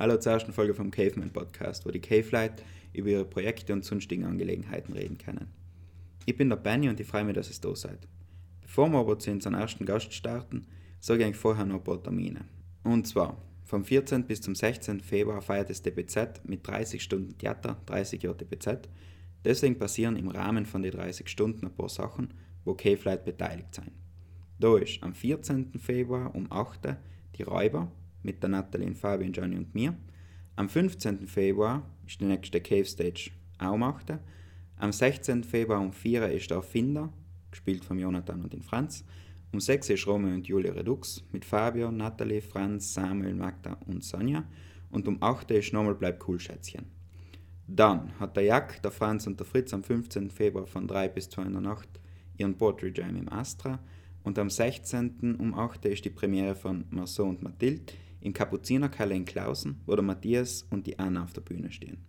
Hallo zur ersten Folge vom Caveman Podcast, wo die Cave Light über ihre Projekte und sonstigen Angelegenheiten reden können. Ich bin der Benny und ich freue mich, dass ihr da seid. Bevor wir aber zu unserem ersten Gast starten, sage ich eigentlich vorher noch ein paar Termine. Und zwar, vom 14. bis zum 16. Februar feiert das DPZ mit 30 Stunden Theater, 30 Jahre DPZ. Deswegen passieren im Rahmen von den 30 Stunden ein paar Sachen, wo Cave Light beteiligt sein. Da ist am 14. Februar um 8. Uhr die Räuber mit der Nathalie, Fabian, Johnny und mir. Am 15. Februar ist die nächste Cave Stage auch um 8. Uhr. Am 16. Februar um 4 Uhr ist der Erfinder, gespielt von Jonathan und den Franz. Um 6 Uhr ist Romeo und Julia Redux mit Fabio, Nathalie, Franz, Samuel, Magda und Sonja. Und um 8 Uhr ist nochmal Bleib cool, Schätzchen. Dann hat der Jack, der Franz und der Fritz am 15. Februar von 3 bis 2 in der Nacht ihren Poetry Jam im Astra. Und am 16. um 8 Uhr ist die Premiere von Marceau und Mathilde im Kapuzinerkeller in Klausen, wo der Matthias und die Anna auf der Bühne stehen.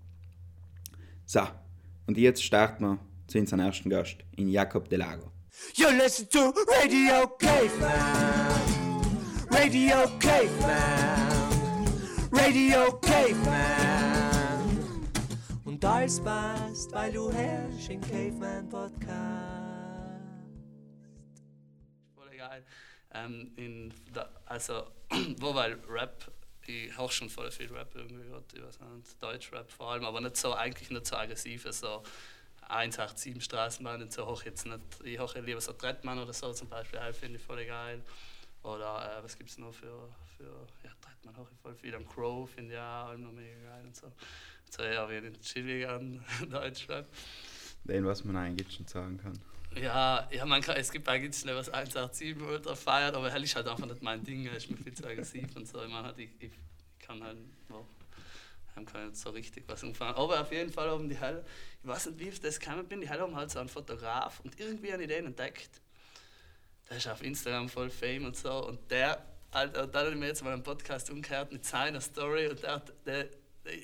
So, und jetzt starten wir zu unserem ersten Gast, in Jakob Delago. You listen to Radio Caveman. Radio Caveman. Radio Caveman. Und alles passt, weil du herrschst im Caveman Podcast. Ähm, in der, also, wo weil Rap, ich höre schon voll viel Rap irgendwie gehört, ich weiß nicht, Deutschrap vor allem, aber nicht so, eigentlich nicht so aggressiv, so 187 Straßenbahn und so hoch jetzt nicht. Ich höre lieber so Trettmann oder so zum Beispiel, halt, finde ich voll geil. Oder äh, was gibt es noch für, für ja, Trettmann höre ich voll viel. Am Crow finde ich auch noch mega geil und so. So eher wie den chilligeren Deutschrap. Den, was man eigentlich schon sagen kann. Ja, ja man kann, es gibt eigentlich schnell was 187 Ultra feiert, aber hell ist halt einfach nicht mein Ding, ist mir viel zu aggressiv und so. Ich meine, ich, ich kann halt, oh, kann nicht so richtig was umfangen. Aber auf jeden Fall haben die Hell, ich weiß nicht, wie ich das gekommen bin, die Hell haben halt so einen Fotograf und irgendwie habe ich den entdeckt. Der ist auf Instagram voll fame und so und der, Alter, da habe ich mir jetzt mal einen Podcast umgehört mit seiner Story und der, der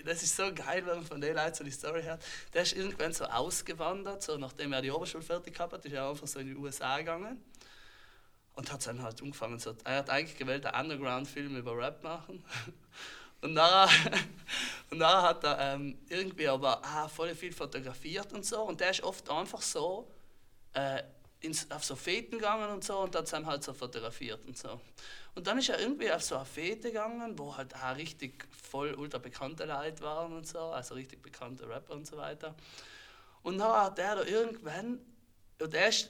das ist so geil, wenn man von den Leuten so die Story hört. Der ist irgendwann so ausgewandert, so nachdem er die Oberschule fertig gehabt hat, ist er einfach so in die USA gegangen und hat dann halt angefangen. So, er hat eigentlich gewählt, einen Underground-Film über Rap machen. Und nachher, und hat er ähm, irgendwie aber ah, voll viel fotografiert und so. Und der ist oft einfach so äh, ins, auf so Feten gegangen und so und hat dann halt so fotografiert und so. Und dann ist er irgendwie auf so eine Fete gegangen, wo halt auch richtig voll ultra bekannte Leute waren und so, also richtig bekannte Rapper und so weiter. Und dann hat er da irgendwann, und er ist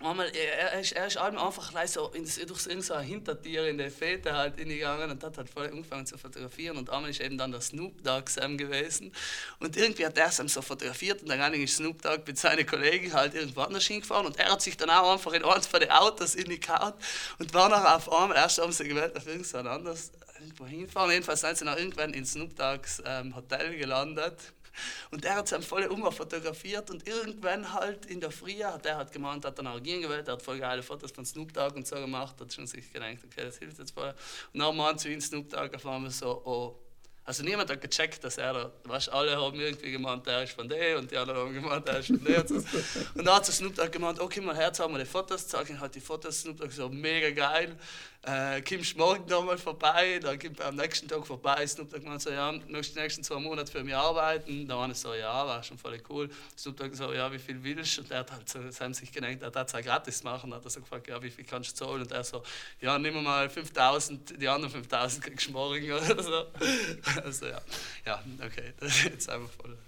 Einmal, er, er, ist, er ist einfach so ins, durch so ein Hintertier in der Fete halt hingegangen und hat halt voll angefangen zu fotografieren. Und einmal ist eben dann der Snoop Dogg Sam gewesen. Und irgendwie hat er Sam so fotografiert und dann ist Snoop Dogg mit seinen Kollegen halt irgendwo anders hingefahren. Und er hat sich dann auch einfach in eins von den Autos reingehauen und war nachher auf einmal, erst haben sie gewählt, auf irgendein anderes irgendwo hinfahren. Jedenfalls sind sie dann irgendwann in Snoop Doggs ähm, Hotel gelandet. Und er hat es voll um fotografiert und irgendwann halt in der Früh hat er halt gemeint, hat dann auch gewählt, er hat voll geile Fotos von Snoop Dogg und so gemacht, hat schon sich gedacht, okay, das hilft jetzt voll. Und dann meinte zu ihm Snoop Dogg auf einmal so, oh, also niemand hat gecheckt, dass er da, weißt, alle haben irgendwie gemeint, er ist von der und die anderen haben gemeint, er ist von der. und dann hat Snoop Dogg gemeint, okay, mal her, haben wir die Fotos, zeige ich halt die Fotos, Snoop Dogg so, mega geil äh, kommst morgen nochmal vorbei, dann kommt am nächsten Tag vorbei. Snoop Dogg meinte so, ja, möchtest die nächsten zwei Monate für mich arbeiten? Da war ich so, ja, war schon voll cool. Snoop Dogg so, ja, wie viel willst du? Und er hat halt so, sie haben sich gedacht, er hat es gratis machen. Hat er so gefragt, ja, wie viel kannst du zahlen? Und er so, ja, nimm mal 5000, die anderen 5000 kriegst du morgen oder so. Also ja, ja, okay, das ist jetzt einfach voll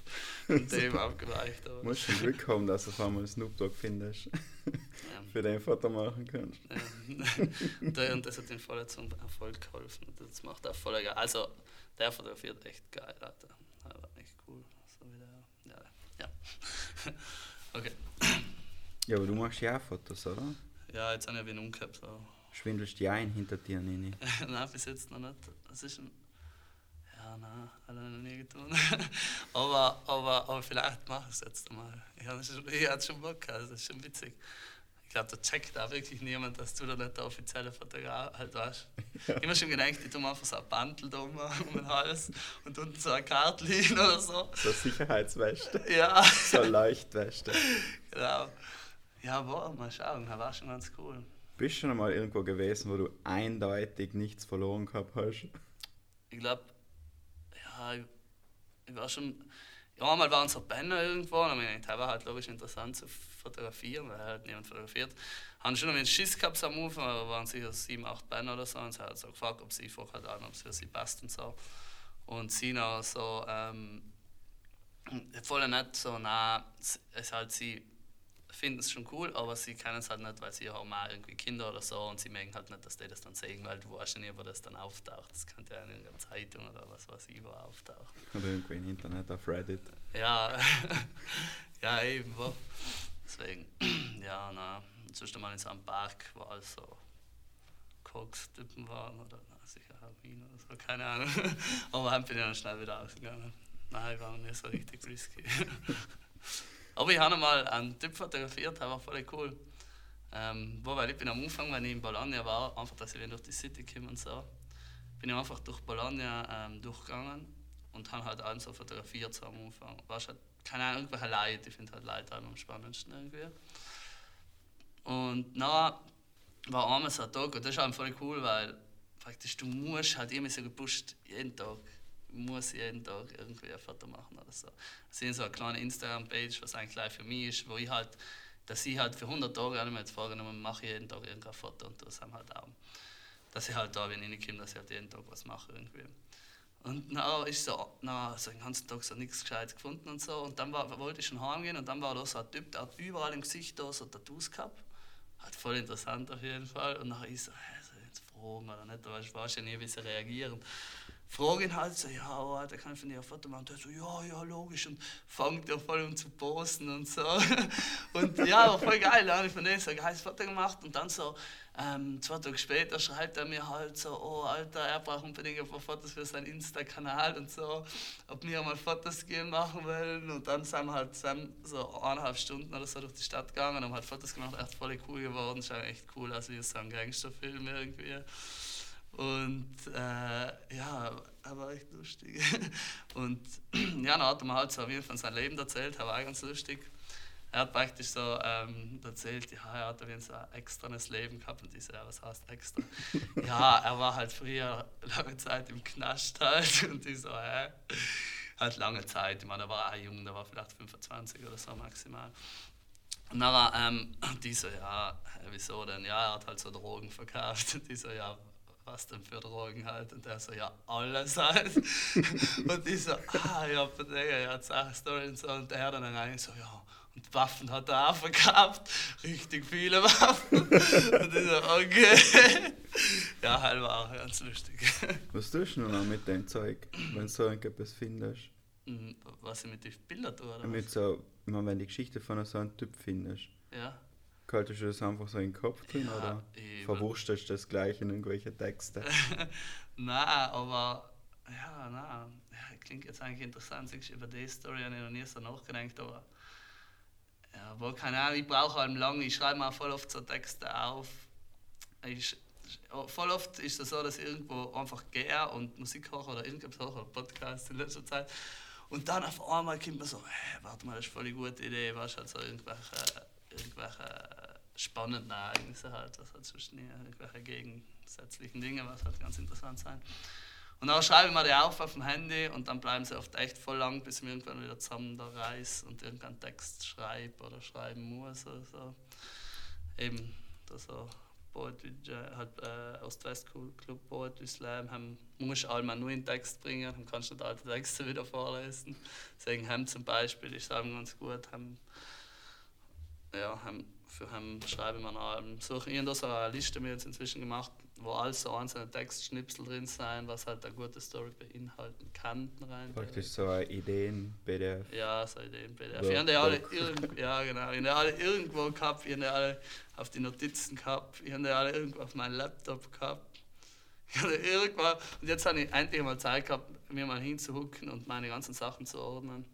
von dem abgeweicht. Du musst schon Glück haben, dass du auf einmal Snoop Dogg findest. Ja. Für dein Foto machen kannst. Ja. Und das hat ihm voll zum Erfolg geholfen. Das macht auch voll geil. Also, der fotografiert echt geil, Alter. Das war echt cool. So wie der, ja. ja. okay. Ja, aber du machst ja auch Fotos, oder? Ja, jetzt habe ich ihn umgehabt. So. Schwindelst du ja ein hinter dir, Nini? Nein, bis jetzt noch nicht. Das ist ein ja, nein, hat er noch nie getan. aber, aber, aber vielleicht mache ich es jetzt mal. Ich hatte schon, ich schon Bock, also das ist schon witzig. Ich glaube, da checkt auch wirklich niemand, dass du da nicht der offizielle Fotograf halt weißt. Ja. Ich habe schon gedacht, ich tue einfach so ein Bandel da um, um den Hals und unten so ein Kartlein oder so. So Sicherheitsweste. Ja. So Leuchtweste. genau. Ja, boah, mal schauen, das war schon ganz cool. Bist du schon einmal irgendwo gewesen, wo du eindeutig nichts verloren gehabt hast? Ich glaube, ja, ich, war schon. Ja, mal waren so Banner irgendwo, und ich meine, war halt logisch interessant zu fotografieren, weil halt niemand fotografiert. Haben schon einen Schiss gehabt am Anfang, aber waren sicher sieben, acht Banner oder so, und sie hat so gefragt, ob sie vorher an, ob es für sie passt und so. Und sie noch so, ähm, voll nett, so, na, es ist halt sie finden es schon cool, aber sie kennen es halt nicht, weil sie haben auch irgendwie Kinder oder so und sie merken halt nicht, dass die das dann sehen, weil du weißt ja nicht, wo das dann auftaucht. Das könnte ja in irgendeiner Zeitung oder was weiß ich, wo auftaucht. Oder irgendwo im Internet auf Reddit. Ja, ja eben, wo. Deswegen, ja, na, sonst mal in so einem Park, wo alles so Koks-Typen waren oder na, sicher Heroin oder so, keine Ahnung. aber dann bin ich dann schnell wieder ausgegangen. Nein, ich war nicht so richtig risky. Aber ich habe mal einen Typ fotografiert, der war voll cool. Ähm, wo, weil ich bin am Anfang, wenn ich in Bologna war, einfach, dass ich durch die City komme und so, bin ich einfach durch Bologna ähm, durchgegangen und habe halt allen so fotografiert so am Anfang. War halt, keine Ahnung, irgendwelche Leute, ich finde halt Leute am spannendsten irgendwie. Und dann war einmal so ein Tag und das ist halt voll cool, weil praktisch du musst halt immer so gepusht, jeden Tag muss jeden Tag irgendwie ein Foto machen oder so. Das ist so eine kleine Instagram-Page, was eigentlich gleich für mich ist, wo ich halt, dass ich halt für 100 Tage ich mir jetzt vorgenommen, mache ich jeden Tag irgendein Foto und das haben halt auch. Dass ich halt da, wenn ich nicht komme, dass ich halt jeden Tag was mache irgendwie. Und dann ist so, na, so den ganzen Tag so nichts Gescheites gefunden und so. Und dann war, wollte ich schon heimgehen und dann war da so ein Typ, der hat überall im Gesicht da so Tattoos gehabt. Hat voll interessant auf jeden Fall. Und dann ich so, soll ich jetzt fragen oder nicht? Da weißt du ja nie, wie sie reagieren frage ihn halt so, ja, oh, der kann von dir ein Foto machen. Der so, ja, ja, logisch. Und fängt ja voll um zu posten und so. Und ja, war voll geil. Da habe ich von dem so ein geiles Foto gemacht. Und dann so, ähm, zwei Tage später schreibt er mir halt so, oh Alter, er braucht unbedingt ein paar Fotos für seinen Insta-Kanal und so, ob wir mal Fotos gehen machen wollen. Und dann sind wir halt sind so eineinhalb Stunden oder so durch die Stadt gegangen und haben halt Fotos gemacht, echt voll cool geworden. Schaut echt cool aus wie so ein Gangsterfilm irgendwie. Und äh, ja, er war echt lustig. Und ja, dann hat er mir halt so viel von seinem Leben erzählt, er war ganz lustig. Er hat praktisch so ähm, erzählt, ja, er hat so ein externes Leben gehabt und ich so, ja, was heißt extra? ja, er war halt früher lange Zeit im Knast halt und ich so, hä? Halt lange Zeit, ich meine, er war auch jung, der war vielleicht 25 oder so maximal. Und dann ähm, die so, ja, wieso denn? Ja, er hat halt so Drogen verkauft. Und die so, ja, was denn für Drogen halt? Und er so, ja, alles halt. und ich so, ah, ja, Digga, ja, sag Story und so. Und er dann eigentlich so, ja, und Waffen hat er auch verkauft, richtig viele Waffen. und ich so, okay. ja, halt war auch ganz lustig. Was tust du noch mit dem Zeug, wenn du so etwas findest? Mhm, was ich mit den Bildern tue, oder Mit so, wenn du die Geschichte von so einem Typ findest. Ja. Haltest du das einfach so in den Kopf drin ja, oder verwurstest du das gleich in irgendwelche Texte? nein, aber ja, nein. Ja, klingt jetzt eigentlich interessant. Über die Story habe ich noch nie so nachgedacht, aber ja, aber keine Ahnung, ich brauche halt lange, ich schreibe mir voll oft so Texte auf. Ich, voll oft ist es so, dass ich irgendwo einfach gehe und Musik höre oder irgendwas höre oder Podcasts in letzter Zeit. Und dann auf einmal kommt man so, hey, warte mal, das ist voll eine gute Idee, weißt du, halt so irgendwelche irgendwelche spannenden Ereignisse halt, was halt zwischen irgendwelche gegensätzlichen Dinge, was halt ganz interessant sein. Und dann schreibe ich mir die auf auf dem Handy und dann bleiben sie oft echt voll lang, bis ich mir irgendwann wieder zusammen da reiß und irgendeinen Text schreibe oder schreiben muss oder so. Eben, da so Poetry, halt, äh, Ost-West Club Poetry Slam, haben, musst du einmal nur in Text bringen, dann kannst du nicht alte Texte wieder vorlesen. Deswegen haben zum Beispiel, ich sage ganz gut, haben ja, haben, für haben schreiben wir noch suche ich so eine Liste mir jetzt inzwischen gemacht, wo all so einzelne Textschnipsel drin sein, was halt eine gute Story beinhalten kann. Rein Praktisch so eine Ideen-PDF. Ja, so Ideen-PDF. Ich habe alle, irgend, ja, genau, ich alle irgendwo gehabt, ich habe alle auf die Notizen gehabt, ich habe alle irgendwo auf meinem Laptop gehabt. Ich irgendwann, und jetzt habe ich endlich mal Zeit gehabt, mir mal hinzuhucken und meine ganzen Sachen zu ordnen.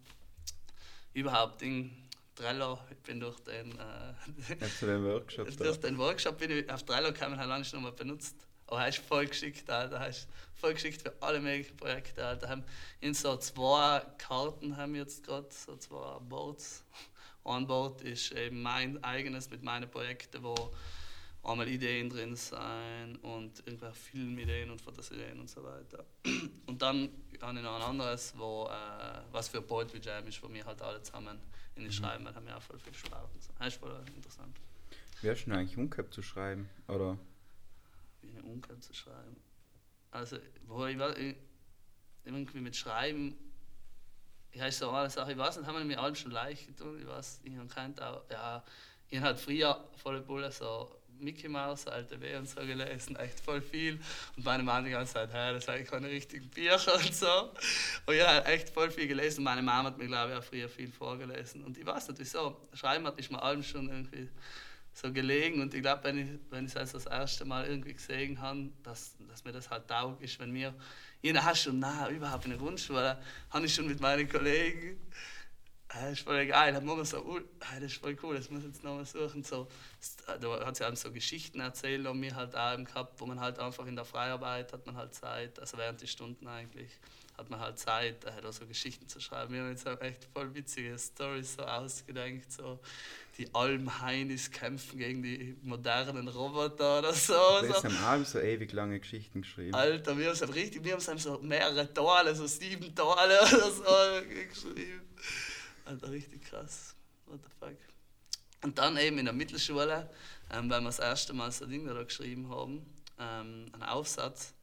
Überhaupt Ding, Trello, ich bin durch den, äh, den Workshop, durch den Workshop bin ich auf Trello gekommen, habe lange schon mal benutzt. Aber er ist voll geschickt. Er ist voll geschickt für alle möglichen Projekte, Alter. Haben in so zwei Karten haben wir jetzt gerade, so zwei Boards. Ein Board ist eben mein eigenes mit meinen Projekten, wo einmal Ideen drin sein und irgendwelche Filmideen und Fotosideen und so weiter. Und dann habe ich noch ein anderes, wo, äh, was für Poetry Jam ist, wo wir halt alle zusammen in den Schreiben, da haben wir auch voll viel Spaß. und so. Das ist voll interessant. Wie hast du denn eigentlich umgehabt zu schreiben? Oder? Wie eine Umkehr zu schreiben. Also, wo ich, ich irgendwie mit Schreiben, ja, ist so eine Sache, ich weiß nicht, haben wir mir allem schon leicht getan. Ich weiß, ich habe keinen auch, ja, ich habe halt früher volle Bulle so Mickey Mouse, alte W und so gelesen, echt voll viel. Und meine Mama die ganze Zeit, hey, das sind keine richtigen Bücher und so. Und halt echt voll viel gelesen. Meine Mama hat mir, glaube ich, auch früher viel vorgelesen. Und ich weiß nicht wieso, Schreiben hat mich mir allem schon irgendwie so gelegen und ich glaube, wenn ich, wenn ich also das erste Mal irgendwie gesehen habe, dass, dass mir das halt taugt ist, wenn wir, ich habe schon nah, überhaupt in der Grundschule, habe ich schon mit meinen Kollegen, das ist voll geil, da haben wir so, uh, äh, das ist voll cool, das muss ich jetzt nochmal suchen, so, da hat sie einem so Geschichten erzählt und mir halt auch gehabt, wo man halt einfach in der Freiarbeit hat man halt Zeit, also während die Stunden eigentlich, hat man halt Zeit, äh, da so Geschichten zu schreiben. Wir haben jetzt auch echt voll witzige Storys so ausgedenkt, so die Almheinis kämpfen gegen die modernen Roboter oder so. Du so. Abend so ewig lange Geschichten geschrieben. Alter, wir haben es richtig, wir haben so mehrere Tale, so sieben Tale oder so geschrieben. Alter, richtig krass. What the fuck. Und dann eben in der Mittelschule, ähm, weil wir das erste Mal so Dinge da geschrieben haben, ähm, einen Aufsatz.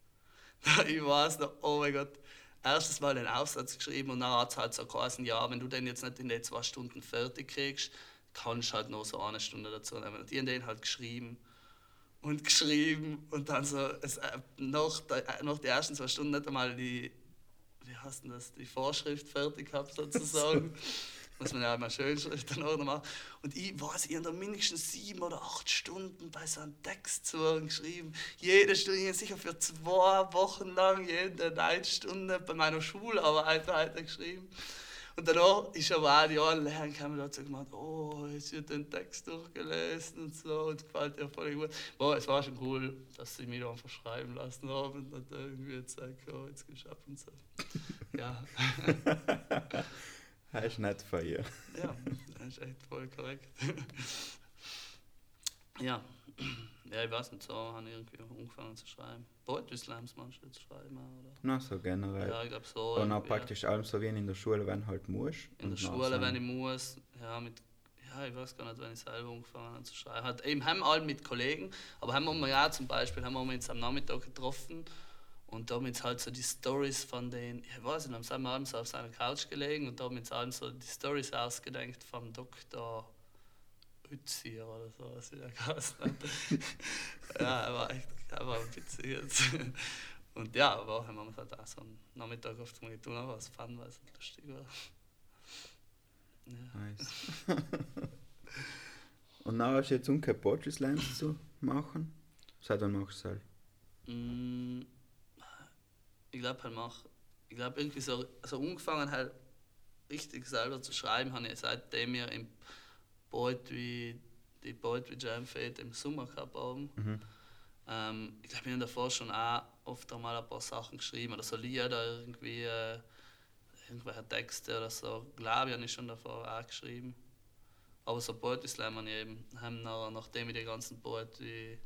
ich weiß noch, oh mein Gott, erstes Mal den Aufsatz geschrieben und dann hat es halt so geheißen, ja, wenn du den jetzt nicht in den zwei Stunden fertig kriegst, kannst du halt noch so eine Stunde dazu nehmen. Und ich habe den halt geschrieben und geschrieben und dann so, es, äh, noch, der, äh, noch die ersten zwei Stunden nicht einmal die, wie heißt denn das, die Vorschrift fertig gehabt sozusagen. Muss man ja immer Schönschrift dann auch noch machen. Und ich weiß, ich habe da mindestens sieben oder acht Stunden bei so einem Text zu geschrieben. Jede Stunde, ich habe sicher für zwei Wochen lang jede eine Stunde bei meiner Schularbeit weiter geschrieben. Und danach ist aber auch die anderen Lehrer gekommen und hat so gemacht, oh, jetzt wird den Text durchgelesen und so und gefällt dir voll gut. Boah, es war schon cool, dass sie mich da einfach schreiben lassen haben und dann irgendwie gesagt, oh, jetzt geschafft und so. Ja, Das ist nicht von ihr. ja, das ist echt voll korrekt. ja. Ja, ich weiß nicht, so habe ich irgendwie angefangen zu schreiben. Poetry Slams manchmal zu schreiben oder? Na, so generell. Ja, ich glaube so. Und auch praktisch allem so wie in der Schule, wenn halt musst. In der Schule, wenn ich muss, ja, mit, ja, ich weiß gar nicht, wenn ich selber angefangen habe zu schreiben. Hat, eben haben alle mit Kollegen, aber haben wir ja zum Beispiel, haben wir uns am Nachmittag getroffen und da haben wir uns halt so die Stories von den, ich weiß nicht, haben wir abends so auf seiner Couch gelegen und da haben wir uns allen so die Stories ausgedenkt vom Dr. Uzier oder so, was ich da geheißen hat. ja, er war echt, er war witzig jetzt. Und ja, aber haben wir uns halt auch so einen Nachmittag oft mal getan, aber es fand, weil es lustig war. Ja. Nice. Und dann hast du jetzt umgekehrt Poetry Slams zu machen. Seit wann machst du es halt? Mm, Ich glaube, halt mach, ich glaube irgendwie so, so angefangen halt richtig selber zu schreiben, habe ich seitdem wir im Poetry, die Poetry Jam Fete im Sommer gehabt haben. Ähm, ich glaube, wir haben davor schon auch oft einmal ein paar Sachen geschrieben oder so Lieder irgendwie, äh, irgendwelche Texte oder so. Glaube ich, habe ich schon davor auch geschrieben. Aber so Poetry Slam habe ich eben, haben nach, nachdem ich die ganzen Poetry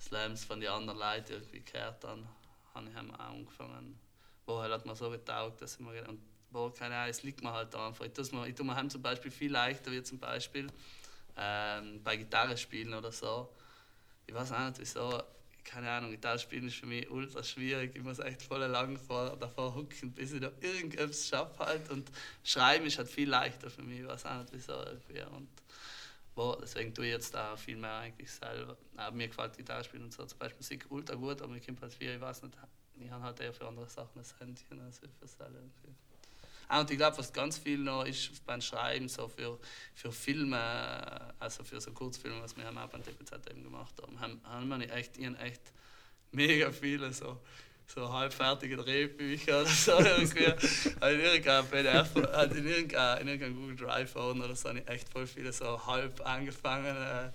Slams von den anderen Leuten irgendwie gehört habe, habe ich auch angefangen. Wo halt hat mir so getaugt, dass ich mir gedacht- und wo, keine Ahnung, es liegt mir halt einfach. Ich tue mir, ich tue mir heim zum Beispiel viel leichter, wie zum Beispiel ähm, bei Gitarre spielen oder so. Ich weiß auch nicht wieso, keine Ahnung, Gitarre spielen ist für mich ultra schwierig. Ich muss echt voll lang vor, davor hucken, bis ich da irgendetwas schaffe halt. Und Schreiben ist halt viel leichter für mich, ich weiß auch nicht wieso irgendwie. Und Boah, deswegen tue ich jetzt da viel mehr eigentlich selber. Aber mir gefällt Gitarre spielen und so zum Beispiel Musik ultra gut, aber mir kommt halt viel, ich weiß nicht, ich habe halt eher für andere Sachen das Händchen als für selber. irgendwie. Und ich glaube, was ganz viel noch ist beim Schreiben, so für, für Filme, also für so Kurzfilme, was wir haben auch beim TPZ eben gemacht haben, haben, haben wir echt, ich echt mega viele so, so halbfertige Drehbücher oder so irgendwie. In irgendeinem PDF, in irgendeinem, in irgendeinem Google Drive oder so, habe ich echt voll viele so halb angefangene,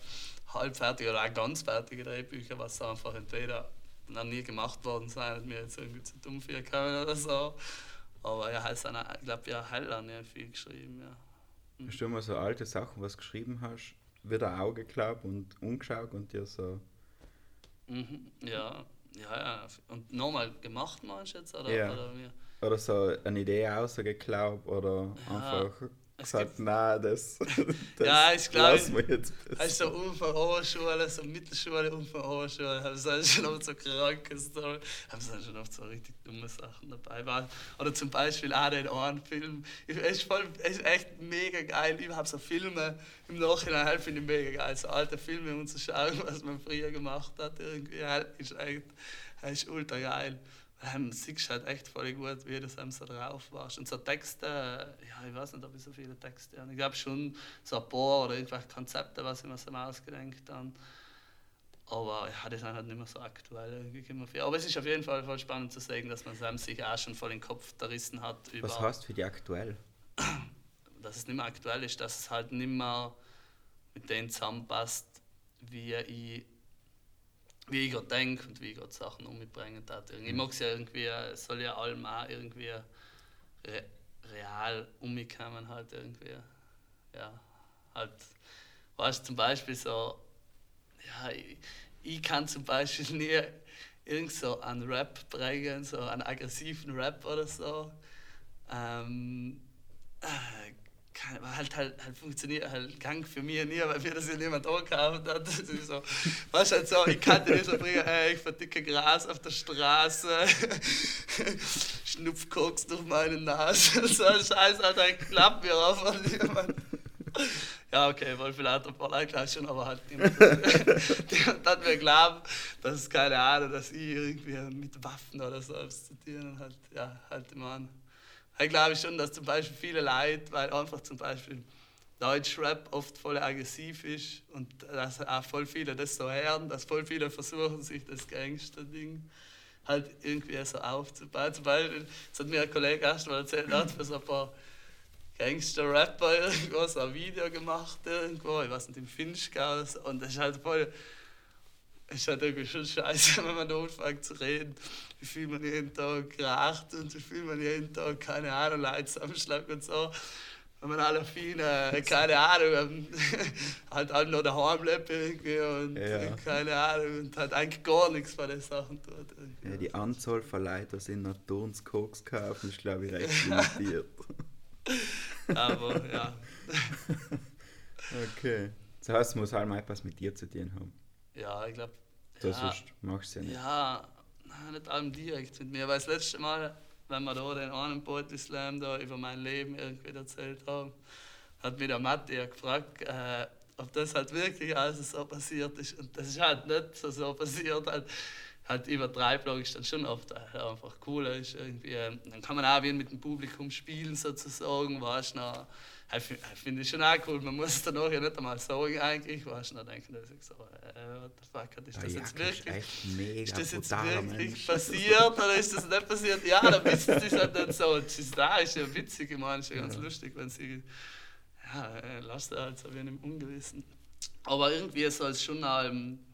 halbfertige oder auch ganz fertige Drehbücher, was so einfach entweder noch nie gemacht worden sind und mir jetzt irgendwie zu dumm für kommen oder so. Aber ja, heißt dann, ich glaube, ja, Hell habe ich viel geschrieben, ja. Hast du immer so alte Sachen, was du geschrieben hast, wieder Augen geglaubt und umgeschaut und dir so. Mhm, ja, ja, ja. Und nochmal gemacht meinst du jetzt? Oder, Ja. oder wie? Oder so eine Idee rausgeglaubt oder Ja, einfach gesagt, nein, das, das Ja, ich glaub, lassen wir jetzt besser. Hast du so Unfall Oberschule, so Mittelschule, Unfall Oberschule, haben sie schon oft so kranke Story, haben sie dann schon oft so richtig dumme Sachen dabei. War- Oder zum Beispiel auch den einen Film. Ich- Es ist, voll, es ist echt mega geil. Ich habe so Filme im Nachhinein, halt finde ich mega geil. So alte Filme um zu schauen, was man früher gemacht hat. Irgendwie halt, ist echt ist ultra geil. Ähm, siehst halt echt voll gut, wie das einem so drauf warst. Und so Texte, ja, ich weiß nicht, ob ich so viele Texte habe. Ich glaube schon so ein paar oder irgendwelche Konzepte, was ich mir so ausgedenkt habe. Aber ja, die sind halt nicht mehr so aktuell. Aber es ist auf jeden Fall voll spannend zu sehen, dass man einem sich auch schon voll den Kopf zerrissen hat über Was heißt für die aktuell? dass es nicht mehr aktuell ist, dass es halt nicht mehr mit dem zusammenpasst, wie ich, wie ich gerade denke und wie ich gerade Sachen umbringen darf. Ich mag es ja irgendwie, es soll ja allem auch irgendwie re real umkommen halt irgendwie. Ja, halt, weißt zum Beispiel so, ja, ich, ich kann zum Beispiel nie irgend so einen Rap bringen, so einen aggressiven Rap oder so. Ähm, äh, weil halt, halt, halt funktioniert halt Gang für mich nie, weil mir das ja niemand angekauft hat. Das ist so, weißt halt so, ich kann dir nicht so bringen, ey, ich verdicke Gras auf der Straße, schnupf Koks durch meine Nase, so ein Scheiß, Alter, klappt mir auf von jemand. Ja, okay, wohl vielleicht ein paar schon, aber halt niemand, hat mir glauben, dass keine Ahnung, dass ich irgendwie mit Waffen oder so zu tun halt, ja, halt immer an. Ich glaube schon, dass zum Beispiel viele Leute, weil einfach zum Beispiel Deutschrap oft voll aggressiv ist und dass auch voll viele das so hören, dass voll viele versuchen, sich das Gangster-Ding halt irgendwie so aufzubauen. Zum Beispiel, das hat mir ein Kollege erst mal erzählt, er hat für so ein paar Gangster-Rapper irgendwo so ein Video gemacht, irgendwo, ich weiß nicht, im Finchgau und das ist halt voll ist halt irgendwie schon scheiße, wenn man da anfängt zu reden, wie viel man jeden Tag raucht und wie viel man jeden Tag, keine Ahnung, Leute zusammenschlägt und so. Wenn man alle viele, keine Ahnung, ähm, halt alle noch daheim lebt irgendwie und Ja. äh, keine Ahnung und halt eigentlich gar nichts von den Sachen tut. irgendwie. Ja, die Anzahl von Leuten, die in Naturns Koks kaufen, ist glaube ich recht limitiert. Aber ja, okay. Das heißt, es muss halt mal etwas mit dir zu tun haben. ja, ich glaube. Du Ja, machst du ja nicht. Ja, nein, nicht allem direkt mit mir. Weil das letzte Mal, wenn wir da den einen Poetry Slam da über mein Leben irgendwie erzählt haben, hat mich der Matti ja gefragt, äh, ob das halt wirklich alles so passiert ist. Und das ist halt nicht so, so passiert. Halt, halt übertreibt logisch dann schon oft äh, einfach cooler ist irgendwie. äh, Dann kann man auch wie mit dem Publikum spielen sozusagen, weißt du. Ich fi- ich finde ich schon auch cool, man muss es dann auch ja nicht einmal sagen eigentlich, weißt du, dann denken dass ich so, äh, what the fuck, ist das jetzt Jack ist wirklich... Ist das jetzt wirklich passiert oder ist das nicht passiert? Ja, dann wissen sie es halt nicht so. Sie ist da, ist ja witzig, ich meine, ist ja ganz Ja. lustig, wenn sie. Ja, äh, lasst er halt so wie in einem Ungewissen. Aber irgendwie soll es schon ähm, ja,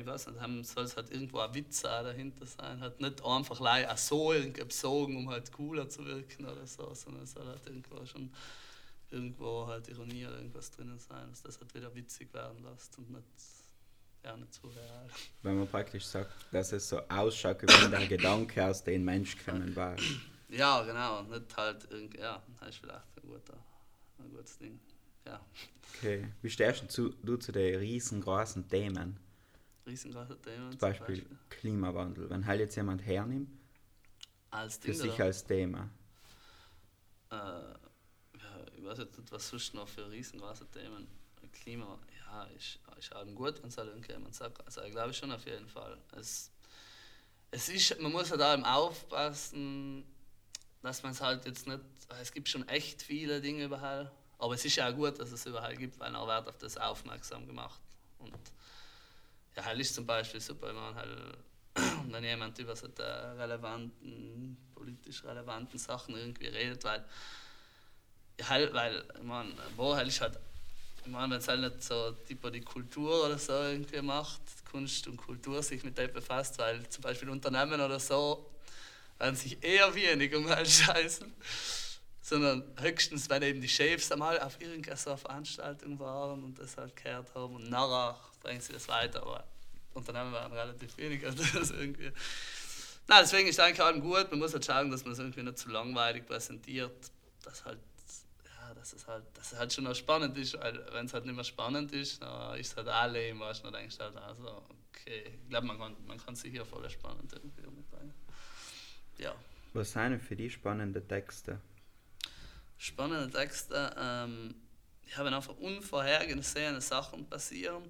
ich weiß nicht, soll es halt irgendwo ein Witz dahinter sein. Halt nicht einfach auch so irgendwie besogen, um halt cooler zu wirken oder so, sondern es soll halt irgendwo schon irgendwo halt Ironie oder irgendwas drinnen sein, dass das halt wieder witzig werden lässt und nicht, ja, nicht zu real. Wenn man praktisch sagt, dass es so ausschaut, wie wenn der Gedanke aus dem Mensch kommen war. Ja, genau. Nicht halt irgendwie, ja, das ist vielleicht ein, guter, ein gutes Ding. Ja, Okay. Wie stehst du zu, du zu den riesengroßen Themen? Riesengroße Themen. Zum Beispiel Klimawandel. Wenn halt jetzt jemand hernimmt, Als für Ding, sich oder? als Thema. Äh, ja, ich weiß jetzt nicht, was sonst noch für riesengroße Themen. Klima, ja, ist, ist allem gut, wenn es halt irgendjemand sagt. Also ich glaube schon auf jeden Fall. Es, es ist, man muss halt allem aufpassen, dass man es halt jetzt nicht, es gibt schon echt viele Dinge überall, aber es ist ja auch gut, dass es überall gibt, weil man wird auf das aufmerksam gemacht. Und ja, halt ist zum Beispiel super, wenn halt, wenn jemand über so die relevanten, politisch relevanten Sachen irgendwie redet, weil ja, halt, weil, ich meine, wo halt ist halt, ich meine, wenn es halt nicht so tipo die Kultur oder so irgendwie macht, Kunst und Kultur sich mit dem befasst, weil zum Beispiel Unternehmen oder so werden sich eher wenig um halt scheißen. Sondern höchstens, wenn eben die Chefs einmal auf irgendeiner Veranstaltung waren und das halt gehört haben und nachher bringen sie das weiter. Aber Unternehmen waren relativ wenig. Also irgendwie. Na, deswegen ist eigentlich allem gut. Man muss halt schauen, dass man es irgendwie nicht zu langweilig präsentiert. Dass halt, dass es halt, dass es halt schon noch spannend ist. Weil wenn es halt nicht mehr spannend ist, dann ist es halt alle im Arsch. Dann denkst halt, also, okay. Ich glaube, man kann, man kann sich hier voll spannend irgendwie umbringen. Ja. Was sind für die spannende Texte? Spannende Texte. Ähm, ich habe einfach unvorhergesehene Sachen passieren.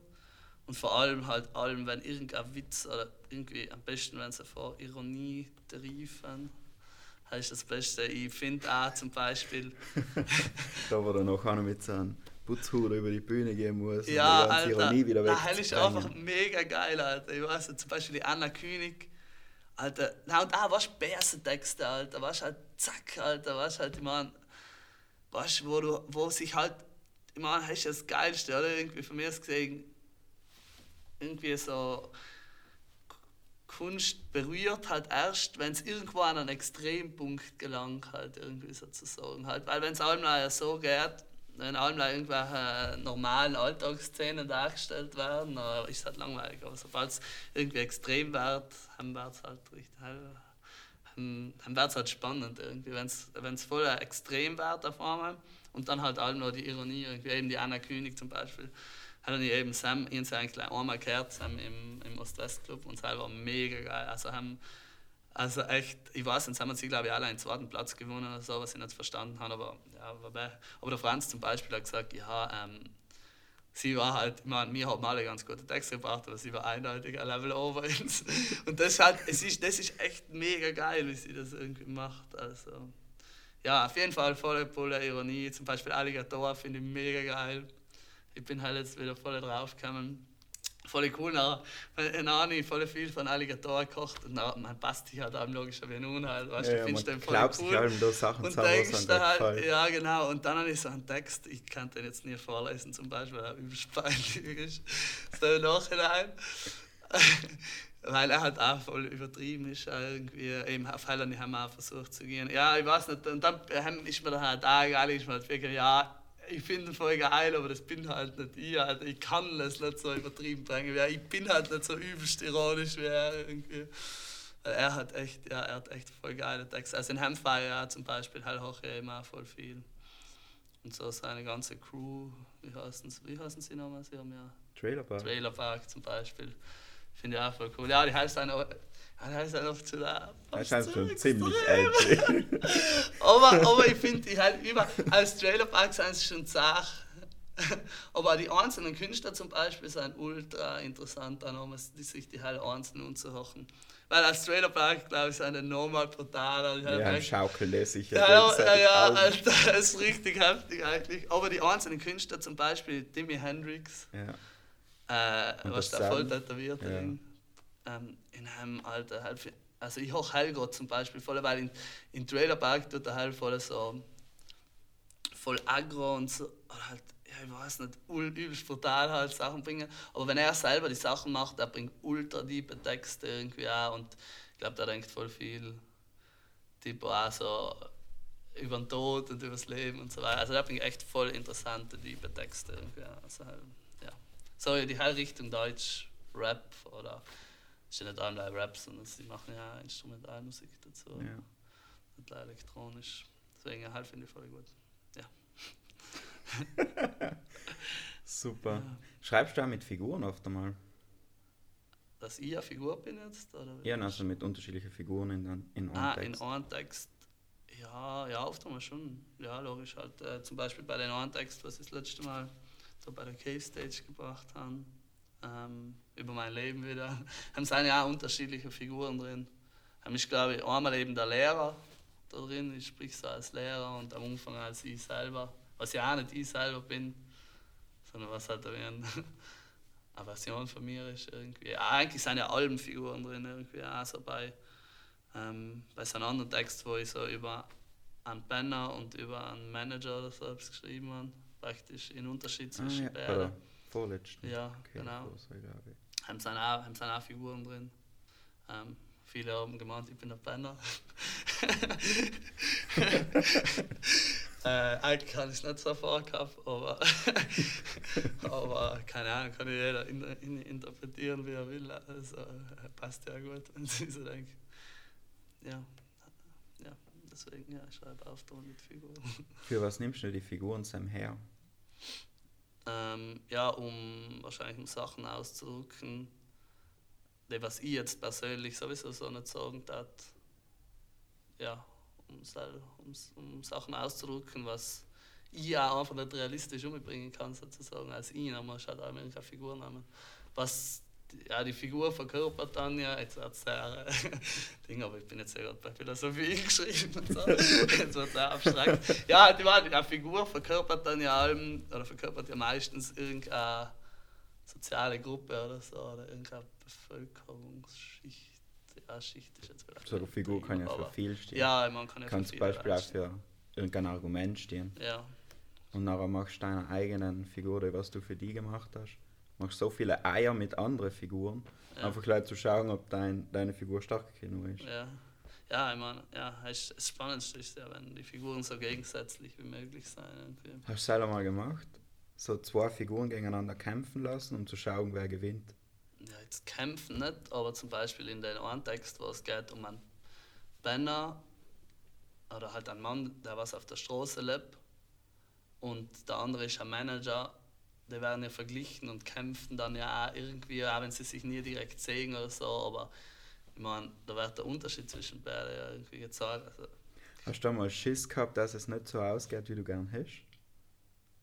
Und vor allem halt allem, wenn irgendein Witz oder irgendwie am besten, wenn sie vor Ironie triefen. Das ist das Beste. Ich finde auch zum Beispiel. da wo er noch einer mit so einem Putzhuder über die Bühne gehen muss. Ja, und Alter. Ironie wieder das ist einfach mega geil, Alter. Ich weiß zum Beispiel die Anna König. Alter, na und auch, was Bärsentexte, Alter, was halt zack, Alter, was halt, ich meine, was, wo du, wo sich halt, ich meine, hast du das Geilste, oder? Irgendwie von mir gesehen, irgendwie so Kunst berührt halt erst, wenn es irgendwo an einen Extrempunkt gelangt, halt irgendwie sozusagen. Halt, weil wenn es allem so geht, wenn allem irgendwelche normalen Alltagsszenen dargestellt werden, ist es halt langweilig. Aber sobald es irgendwie extrem wird, dann wird es halt richtig dann wird es halt spannend irgendwie, wenn es voll extrem wird auf einmal und dann halt allem noch die Ironie, irgendwie eben die Anna König zum Beispiel, habe ich eben Sam, ich habe eigentlich einmal gehört, Sam im, im Ost-West-Club und selber mega geil. Also haben, also echt, ich weiß nicht, haben sie glaube ich alle einen zweiten Platz gewonnen oder so, was ich nicht verstanden habe, aber ja, wobei, aber der Franz zum Beispiel hat gesagt, ja, ähm, sie war halt, meine, wir haben alle ganz gute Texte gebracht, aber sie war eindeutig ein Level over uns. Und das, halt, es ist, das ist echt mega geil, wie sie das irgendwie macht. Also, ja, auf jeden Fall volle Pulle Ironie. Zum Beispiel Alligator finde ich mega geil ich bin halt jetzt wieder voll drauf gekommen. Voll cool, na, Nani voll viel von Alligator gekocht und na, man passt dich halt am logisch wie nun halt, weißt ja, du, findest den voll cool. Allem, da Sachen und denkst du halt, ja genau, und dann habe ich so einen Text, ich kann den jetzt nie vorlesen zum Beispiel, weil er übelst peinlich ist, so im Nachhinein. weil er halt auch voll übertrieben ist, irgendwie, eben auf Heiland haben wir auch versucht zu gehen. Ja, ich weiß nicht, und dann ist mir dann halt auch egal, ist mir halt wirklich, ja, ich finde voll geil, aber das bin halt nicht ich. Halt. Ich kann das nicht so übertrieben bringen. Ich bin halt nicht so übelst ironisch wie er irgendwie. Er hat echt, ja, er hat echt voll geile Texte. Also in Hemfire ja, zum Beispiel halt hoch ja immer voll viel. Und so seine ganze Crew, wie heißen sie, wie heißen sie nochmal? Sie haben ja Trailer Park. Trailer Park zum Beispiel. Finde ich auch voll cool. Ja, die heißt eine er ist einfach zu da. Er ist halt schon ziemlich edgy. aber, aber ich finde die halt über, als Trailerpark sind sie schon zart. aber die einzelnen Künstler zum Beispiel sind ultra interessant, dann die sich die halt einzeln anzuhochen. Weil als Trailerpark, glaube ich, sind die normal brutal. Ja, im Schaukeln sich ja. Ja, ja, ja Alter, das ist richtig heftig eigentlich. Aber die einzelnen Künstler, zum Beispiel Jimi Hendrix, ja. äh, was da voll tätowiert ja. ähm, in einem Alter halt, also ich hoch Helgott zum Beispiel voll, weil in, in Trailer Park tut er halt voll so voll aggro und so, oder halt, ja, ich weiß nicht, übelst brutal halt Sachen bringen. Aber wenn er selber die Sachen macht, er bringt ultra tiefe Texte irgendwie auch und ich glaube, der denkt voll viel, tipo auch so über den Tod und über das Leben und so weiter. Also da bringt echt voll interessante, tiefe Texte irgendwie auch. Also, halt, ja. So die Richtung Deutsch, Rap oder ist ja nicht allein Rap, sondern sie machen ja Instrumentalmusik dazu. Ja. Nicht elektronisch. Deswegen halt finde ich voll gut. Ja. Super. Ja. Schreibst du auch mit Figuren oft einmal? Dass ich eine Figur bin jetzt? Oder ja, also mit unterschiedlichen Figuren in, in einem ah, Text. in einem Text. Ja, ja, oft einmal schon. Ja, logisch halt. Äh, zum Beispiel bei den einen Text, was ich das letzte Mal so bei der Cave Stage gebracht habe ähm, über mein Leben wieder. Haben sind ja auch unterschiedliche Figuren drin. Haben ich glaube ich einmal eben der Lehrer da drin, ich sprich so als Lehrer und am Anfang als ich selber, was ja auch nicht ich selber bin, sondern was halt eine Version von mir ist irgendwie. Ja, eigentlich sind ja Albenfiguren drin irgendwie auch so bei, ähm, bei so einem anderen Text, wo ich so über einen Penner und über einen Manager oder so geschrieben habe, praktisch in Unterschied zwischen ah, ja, beiden. Vorletzten. Ja, okay, genau. Haben sind auch, haben sind auch Figuren drin. Ähm, viele haben gemeint, ich bin der Penner. Äh, eigentlich kann ich es nicht so vorgehabt, aber, aber keine Ahnung, kann jeder in, in, interpretieren, wie er will. Also äh, passt ja gut, wenn sie so denken. Ja, ja, deswegen, ja, ich schreibe Auftrag mit Figuren. Für was nimmst du die Figuren Sam her? Ähm, ja, um wahrscheinlich um Sachen auszudrücken, die was ich jetzt persönlich sowieso so nicht sagen darf. Ja, um, um, um Sachen auszudrücken, was ich ja einfach nicht realistisch umbringen kann, sozusagen, als aber muss halt auch eine Figur nehmen. Was ja, die Figur verkörpert dann ja, jetzt wird es sehr äh, Ding, aber ich bin jetzt ja gerade bei Philosophie geschrieben und so, jetzt wird sehr abstrakt. Ja, die, die Figur verkörpert dann ja allem, oder verkörpert ja meistens irgendeine soziale Gruppe oder so, oder irgendeine Bevölkerungsschicht. Ja, Schicht ist jetzt vielleicht. So eine Figur kann ja für viel stehen. Ja, man kann ja kann zum Beispiel auch für irgendein Argument stehen. Ja. Und nachher machst du deine eigenen Figur, was du für die gemacht hast machst so viele Eier mit anderen Figuren. Ja. Einfach gleich zu schauen, ob dein, deine Figur stark genug ist. Ja, ja ich meine, ja, das Spannendste ist ja, wenn die Figuren so gegensätzlich wie möglich sein. Irgendwie. Hast du selber mal gemacht? So zwei Figuren gegeneinander kämpfen lassen, um zu schauen, wer gewinnt? Ja, jetzt kämpfen nicht, aber zum Beispiel in dem einen Text, wo es geht um einen Banner oder halt einen Mann, der was auf der Straße lebt und der andere ist ein Manager die werden ja verglichen und kämpfen dann ja auch irgendwie, auch wenn sie sich nie direkt sehen oder so, aber ich meine, da wird der Unterschied zwischen beiden ja irgendwie gezeigt. Also, hast du mal Schiss gehabt, dass es nicht so ausgeht, wie du gern hast?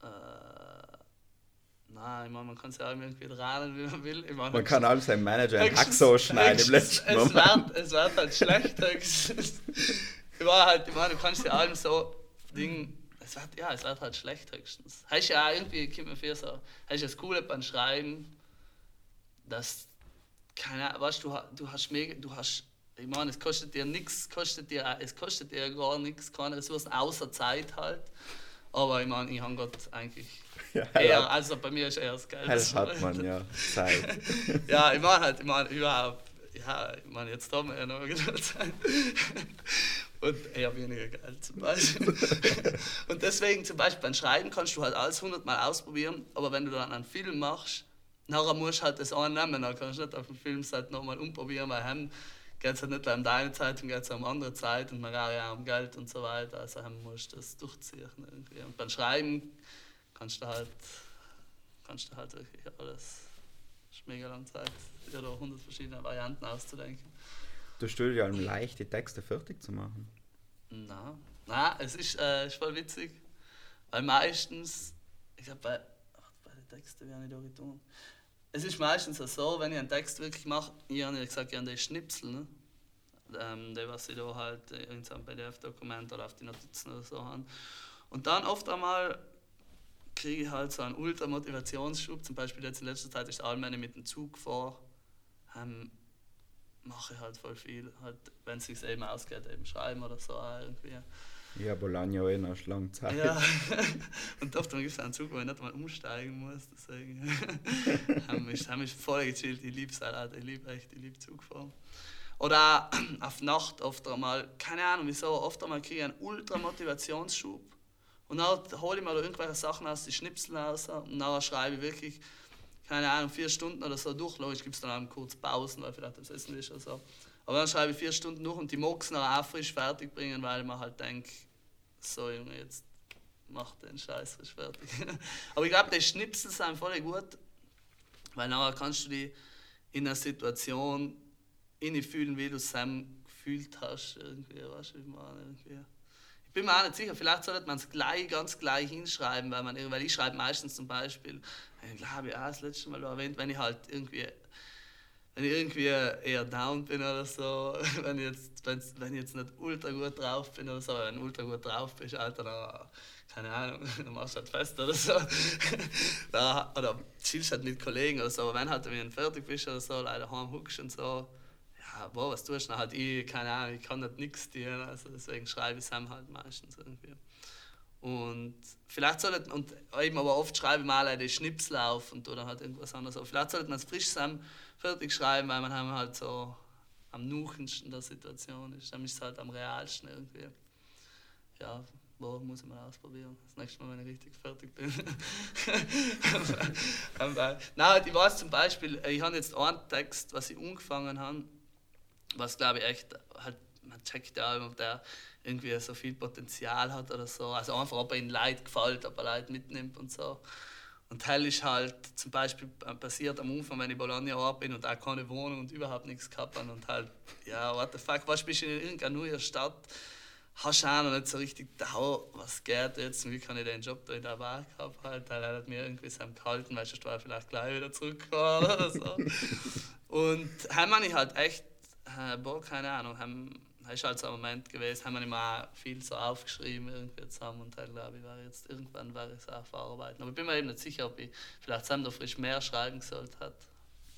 Äh, nein, ich meine, man kann es ja auch irgendwie drehen, wie man will. Ich meine, man kann auch seinem Manager ein Hack so schneiden im letzten es Moment. Wird, es wird halt schlecht. ich meine, halt, ich meine, du kannst ja allem so Ding es wird, ja, es wird halt schlecht höchstens. Heißt ja irgendwie, kommt mir vor, so, heißt das Coole beim Schreiben, dass, keine Ahnung, weißt du, du hast mega, du hast, ich meine, es kostet dir nichts, kostet dir, es kostet dir gar nichts, keine Ressourcen, außer Zeit halt. Aber ich meine, ich habe Gott eigentlich ja, eher, also bei mir ist eher das Geld. Das hat man ja, Zeit. ja, ich meine halt, ich meine überhaupt, ja, ich meine, jetzt haben wir ja noch Zeit. Und eher weniger Geld zum Beispiel. und deswegen zum Beispiel beim Schreiben kannst du halt alles hundertmal ausprobieren, aber wenn du dann einen Film machst, nachher musst du halt das eine nehmen, dann kannst du nicht auf dem Filmset nochmal umprobieren, weil hem geht es halt nicht um deine Zeit, dann geht es um andere Zeit und man geht ja um Geld und so weiter, also hem musst du das durchziehen irgendwie. Und beim Schreiben kannst du halt, kannst du halt wirklich alles, das ist mega lange Zeit, dir da hundert verschiedene Varianten auszudenken. Du stellst ja leicht, die Texte fertig zu machen. Na, na es ist, äh, ist voll witzig. Weil meistens, ich glaube, bei, bei den Texten werde ich da getan. Es ist meistens so, wenn ich einen Text wirklich mache, ich habe gesagt, ich habe den Schnipsel, ne? ähm, der, was ich da halt in so einem PDF-Dokument oder auf die Notizen oder so habe. Und dann oft einmal kriege ich halt so einen Ultra-Motivationsschub. Zum Beispiel jetzt in letzter Zeit ist allgemein mit dem Zug vor. Ähm, mache ich halt voll viel. Halt, wenn es sich eben ausgeht, eben schreiben oder so irgendwie. Ja, Bologna eh noch lange Zeit. Ja, und oft gibt es einen Zug, wo ich nicht mal umsteigen muss. Deswegen haben mich, haben mich voll gechillt. Ich liebe Salat, ich liebe echt, ich liebe Zugfahren. Oder auf Nacht oft einmal, keine Ahnung wieso, oft einmal kriege ich einen Ultra-Motivationsschub. Und dann hole ich mir da irgendwelche Sachen aus, die Schnipsel raus und dann schreibe ich wirklich keine Ahnung, vier Stunden oder so durch. Logisch gibt es dann auch kurz Pausen, weil vielleicht das Essen ist oder so. Aber dann schreibe ich vier Stunden durch und die Mox noch auch frisch fertig bringen, weil man halt denkt, so Junge, jetzt mach den Scheiß frisch fertig. Aber ich glaube, die Schnipsel sind voll gut, weil nachher kannst du dich in einer Situation fühlen, wie du es gefühlt hast. Irgendwie, weißt du, wie man irgendwie bin mir auch nicht sicher, vielleicht sollte man es gleich, ganz gleich hinschreiben, weil, man, weil ich schreibe meistens zum Beispiel, ich glaube, ja, das letzte Mal erwähnt, wenn ich halt irgendwie, wenn ich irgendwie eher down bin oder so, wenn ich jetzt, wenn ich jetzt nicht ultra gut drauf bin oder so, wenn du ultra gut drauf bist, Alter, dann, keine Ahnung, dann machst du halt fest oder so. oder chillst halt mit Kollegen oder so, aber wenn halt wenn du fertig bist oder so, leider heim huckst und so, ja, boah, was tust du denn halt? Ich, keine Ahnung, ich kann nicht nichts tun, also deswegen schreibe ich es halt meistens irgendwie. Und vielleicht sollte und eben aber oft schreibe ich mal den Schnipsel auf und oder halt irgendwas anderes. Aber vielleicht sollte man es frisch zusammen fertig schreiben, weil man halt so am nuchendsten der Situation ist. Dann ist es halt am realsten irgendwie. ja, wo muss ich mal ausprobieren. Das nächste Mal, wenn ich richtig fertig bin. Nein, ich weiß zum Beispiel, ich habe jetzt einen Text, was ich angefangen habe, was glaube ich echt, halt, man checkt ja, ob der irgendwie so viel Potenzial hat oder so. Also einfach, ob er ihnen Leid gefällt, ob er Leid mitnimmt und so. Und Hell ist halt zum Beispiel passiert am Anfang, wenn ich Bologna war bin und auch keine Wohnung und überhaupt nichts gehabt habe. Und halt, ja, what the fuck, was bist du in irgendeiner neuen Stadt, hast du auch noch nicht so richtig da, was geht jetzt wie kann ich den Job da in der Bar gehabt halt. Er hat mir irgendwie so gehalten, weil ich war vielleicht gleich wieder zurückgefahren oder so. und haben ich halt echt, boah, keine Ahnung, haben ist halt so ein Moment gewesen, haben wir nicht mal viel so aufgeschrieben irgendwie zusammen und dann glaube ich, war jetzt irgendwann war es auch verarbeiten. Aber ich bin mir eben nicht sicher, ob ich vielleicht zusammen da frisch mehr schreiben sollte. Hat.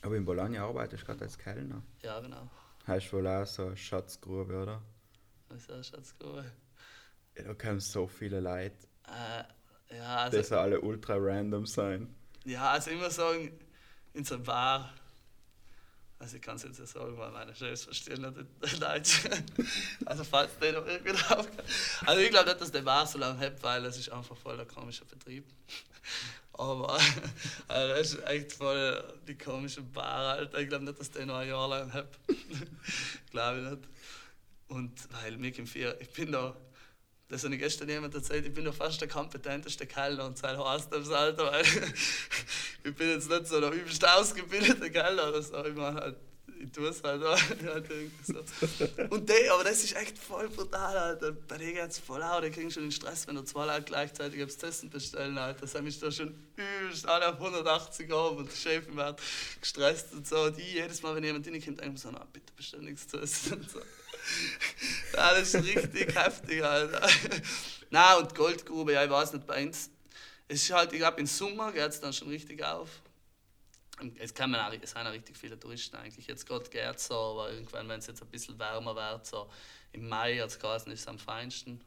Aber in Bologna arbeitest du gerade als Kellner? Ja, genau. Hast du wohl auch so eine Schatzgrube, oder? Was ist eine Schatzgrube? Ja, da kommen so viele Leute. Äh, ja, also, die alle ultra random sein. Ja, also immer sagen, in so einer Bar also ich kann es jetzt sagen, weil meine Chefs verstehen nicht Deutsch. also falls der noch irgendwie drauf Also ich glaube nicht, dass der war so lange hat, weil es ist einfach voll der komische Betrieb. Aber also das ist echt voll die komische Bar, Alter. Ich glaube nicht, dass der noch ein Jahr lang hat. glaube ich nicht. Und weil mir im Vier, ich bin da das habe ich gestern jemand erzählt, ich bin doch fast der kompetenteste Kellner und sein heißt das Alter, weil ich bin jetzt nicht so der übelst ausgebildete Kellner oder so, ich meine halt, ich tue es halt auch. so. Und die, aber das ist echt voll brutal, Alter. Bei denen geht es voll auch, die kriegen schon den Stress, wenn du zwei Leute gleichzeitig aufs Essen bestellen, Alter. Das haben mich da schon übelst alle auf 180 Euro und die Chefin wird gestresst und so. Und ich, jedes Mal, wenn jemand hinkommt, denke ich so, na, bitte bestell nichts zu essen und so. Das ist richtig heftig, Alter. Na und Goldgrube, ja, ich weiß nicht, bei uns. Es ist halt, ich glaube, im Sommer geht es dann schon richtig auf. Es, kann auch, es sind auch richtig viele Touristen eigentlich. Jetzt gerade geht es so, aber irgendwann, wenn es jetzt ein bisschen wärmer wird, so im Mai als Gasen ist es am feinsten.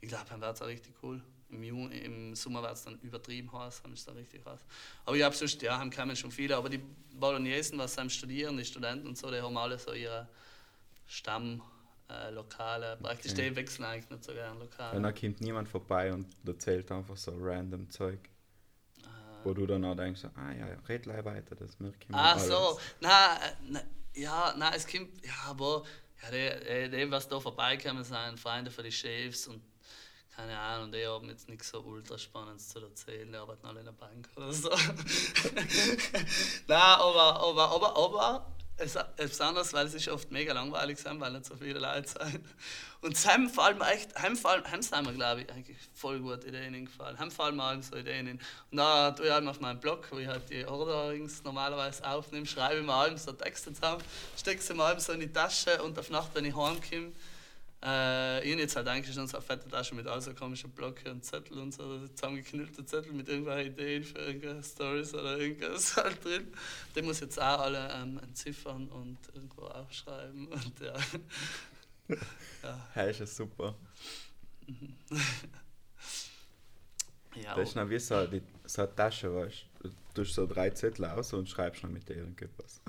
Ich glaube, dann wird es auch richtig cool. Im, Juni, im Sommer wird es dann übertrieben heiß, dann ist es richtig heiß. Aber ich glaube, sonst, ja, haben kommen schon viele. Aber die Bolognesen, was am Studieren, die Studenten und so, die haben alle so ihre Stammlokale. Äh, Praktisch okay. die wechseln eigentlich nicht so gerne Lokale. Und dann kommt niemand vorbei und erzählt einfach so random Zeug. Äh. Wo du dann auch denkst, ah ja, red gleich weiter, das merke ich mir Ach alles. so, na, na, ja, na, es kommt, ja, aber ja, die, die, was da vorbeikommen, sind Freunde von den Chefs und keine Ahnung, die haben jetzt nichts so ultra Spannendes zu erzählen, die arbeiten alle in der Bank oder so. Nein, aber, aber, aber, aber, es, besonders, weil es ist oft mega langweilig sind, weil nicht so viele Leute sind. Und Sam fallen mir echt, Sam Sam mir, glaube ich, eigentlich voll gute Ideen gefallen. Sam fallen mir allem so Ideen. Und da tue ich halt auf meinem Blog, wo ich halt die Orderings normalerweise aufnehme, schreibe ich mir allem so Texte zusammen, stecke sie mir so in die Tasche und auf Nacht, wenn ich heimkomme, äh, ich habe jetzt halt eigentlich schon so eine fette Tasche mit all so komischen Blöcken und Zettel und so, zusammengeknüllte Zettel mit irgendwelchen Ideen für irgendwelche Stories oder irgendwas halt drin. Die muss ich jetzt auch alle ähm, entziffern und irgendwo aufschreiben und ja. ja. Hey, ist ja super. ja, das ist noch wie so, die, so eine Tasche, weißt du? Du tust so drei Zettel aus und schreibst noch mit dir irgendwas.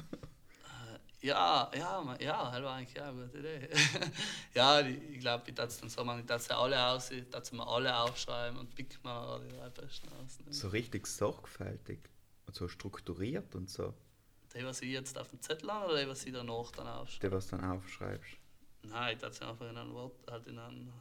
Ja, ja, ja, das war eigentlich eine gute Idee. ja, ich glaube, ich darf dann so machen, ich darf sie alle aus, ich darf sie mal alle aufschreiben und pick mal die drei besten aus. So richtig sorgfältig und so strukturiert und so. Die, was ich jetzt auf dem Zettel habe oder die, was ich danach dann aufschreibe? Die, was du dann aufschreibst. Nein, ich darf sie einfach in ein Wort, halt in ein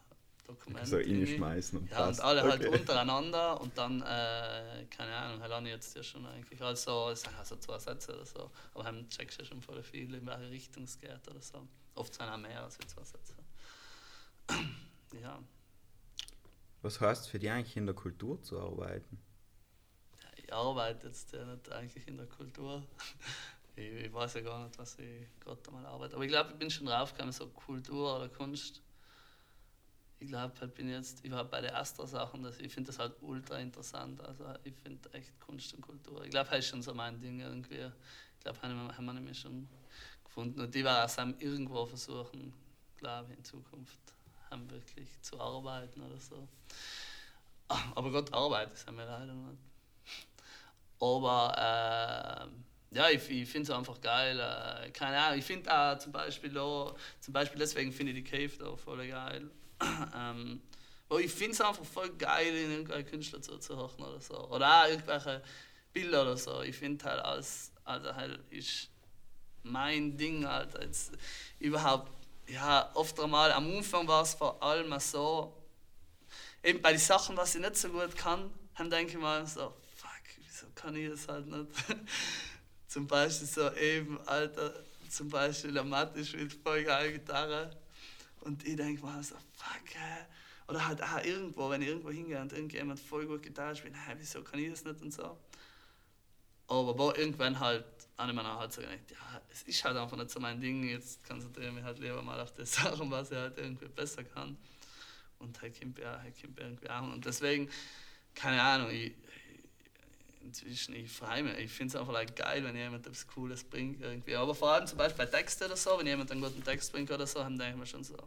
Dokument. So reinschmeißen und Ja, passt. und alle halt okay. halt untereinander und dann, äh, keine Ahnung, halt jetzt ja schon eigentlich. Also, es sind also zwei Sätze oder so. Aber dann checkst du ja schon voll viel, in welche Richtung es geht oder so. Oft sind auch mehr als zwei Sätze. ja. Was heißt für dich eigentlich in der Kultur zu arbeiten? Ja, ich arbeite jetzt ja nicht eigentlich in der Kultur. ich, ich weiß ja gar nicht, was ich gerade mal arbeite. Aber ich glaube, ich bin schon draufgekommen, so Kultur oder Kunst ich glaube, halt bin jetzt überhaupt bei der Astra-Sachen, ich finde das halt ultra interessant. Also ich finde echt Kunst und Kultur. Ich glaube, das ist schon so mein Ding irgendwie. Ich glaube, haben, haben wir nämlich schon gefunden. Und die war auch irgendwo versuchen, glaube ich, in Zukunft haben wirklich zu arbeiten oder so. Aber Gott, Arbeit haben wir leider nicht. Aber äh, ja, ich, ich finde es einfach geil. Äh, keine Ahnung, ich finde auch zum Beispiel, da, zum Beispiel deswegen finde ich die Cave da voll geil ähm, wo ich finde es einfach voll geil, in irgendwelche Künstler zuzuhören oder so. Oder auch irgendwelche Bilder oder so. Ich finde halt alles, also halt ist mein Ding halt jetzt überhaupt, ja, oft einmal, am Anfang war es vor allem so, eben bei den Sachen, was ich nicht so gut kann, dann denke ich mal so, fuck, wieso kann ich das halt nicht? zum Beispiel so eben, Alter, zum Beispiel der Mathe spielt voll geil Gitarre und ich denke mal so, fuck, äh. oder halt auch irgendwo, wenn ich irgendwo hingehe und irgendjemand voll gut Gitarre spielt, hey, wieso kann ich das nicht und so. Aber wo irgendwann halt, eine meiner halt so gedacht, ja, es ist halt einfach nicht so mein Ding, jetzt konzentriere ich mich halt lieber mal auf das Sachen, was ich halt irgendwie besser kann. Und halt kommt ja, halt kommt irgendwie an. Und deswegen, keine Ahnung, ich, inzwischen, ich freue mich. Ich finde es einfach like, geil, wenn jemand etwas Cooles bringt. Irgendwie. Aber vor allem zum Beispiel bei Texten oder so, wenn jemand einen guten Text bringt oder so, dann denke ich mir schon so, fuck,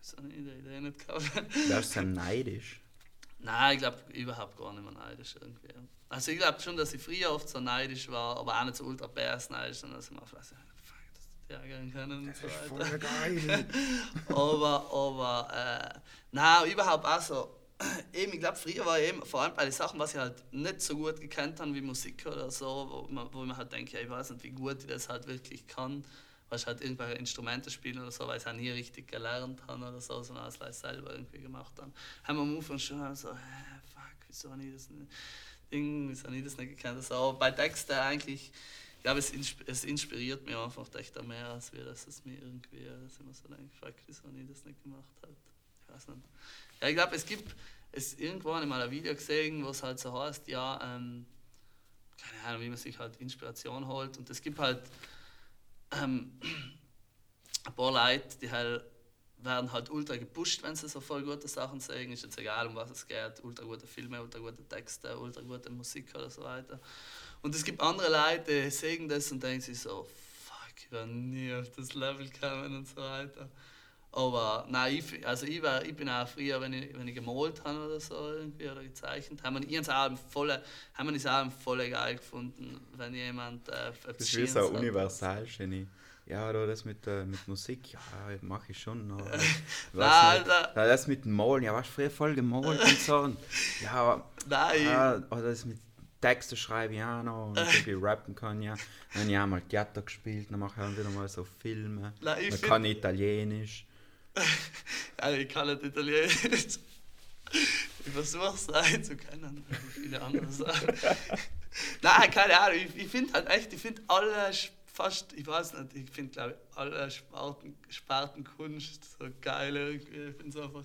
wieso habe ich die Idee nicht gehabt? Wärst du neidisch? Nein, ich glaube überhaupt gar nicht mehr neidisch irgendwie. Also ich glaube schon, dass ich früher oft so neidisch war, aber auch nicht so ultra bass neidisch, sondern dass ich mir vielleicht so, fuck, dass die ärgern können und Das so ist weiter. voll geil. aber, aber, äh, nein, überhaupt auch so. Eben, ich glaube, früher war eben, vor allem bei den Sachen, was ich halt nicht so gut gekannt habe, wie Musik oder so, wo man, wo man halt denkt, ja, ich weiß nicht, wie gut ich das halt wirklich kann, weil ich halt irgendwelche Instrumente spielen oder so, weil ich es auch nie richtig gelernt habe oder so, sondern als ich selber irgendwie gemacht habe. Haben wir am Anfang schon so, hä, fuck, wieso habe ich das nicht, Ding, wieso habe ich das nicht gekannt? Also, bei Texten eigentlich, ich glaube, es, insp- es inspiriert mich einfach echt mehr, als wir, dass es mir irgendwie, dass ich mir so denke, fuck, wieso habe ich das nicht gemacht halt. Ich weiß nicht. Ja, ich glaube, es gibt, es irgendwo habe ich ein Video gesehen, wo es halt so heißt, ja, ähm, keine Ahnung, wie man sich halt Inspiration holt. Und es gibt halt ähm, ein paar Leute, die halt werden halt ultra gepusht, wenn sie so voll gute Sachen sagen. Ist jetzt egal, um was es geht. Ultra gute Filme, ultra gute Texte, ultra gute Musik oder so weiter. Und es gibt andere Leute, die sagen das und denken sich so, fuck, ich werde nie auf das Level kommen und so weiter. Aber nein, ich, also ich, war, ich bin auch früher, wenn ich, wenn ich gemalt habe oder so irgendwie oder gezeichnet, haben wir ihren Album voll, haben wir das Album voll geil gefunden, wenn jemand äh, Das ist so Schönes hat. universal, Genie. Ja, da das mit, äh, mit Musik, ja, mache ich schon. Aber, weiß Nein, nicht. Das mit dem Malen, ja, warst du früher voll gemalt und so. Und, ja, aber, Nein. ja, oder das mit Texte schreiben, ja, noch, und irgendwie rappen kann, ja. Dann habe ich auch mal Theater gespielt, dann mache ich auch wieder mal so Filme. Nein, ich dann find- kann Italienisch. Ich kann nicht Italienisch. Ich versuche es sein zu können, wie viele andere Sachen. Nein, keine Ahnung. Ich, ich finde halt echt, ich finde alle fast, ich weiß nicht, ich finde glaube ich alle Sparten, Sparten Kunst so geil. Ich finde es einfach,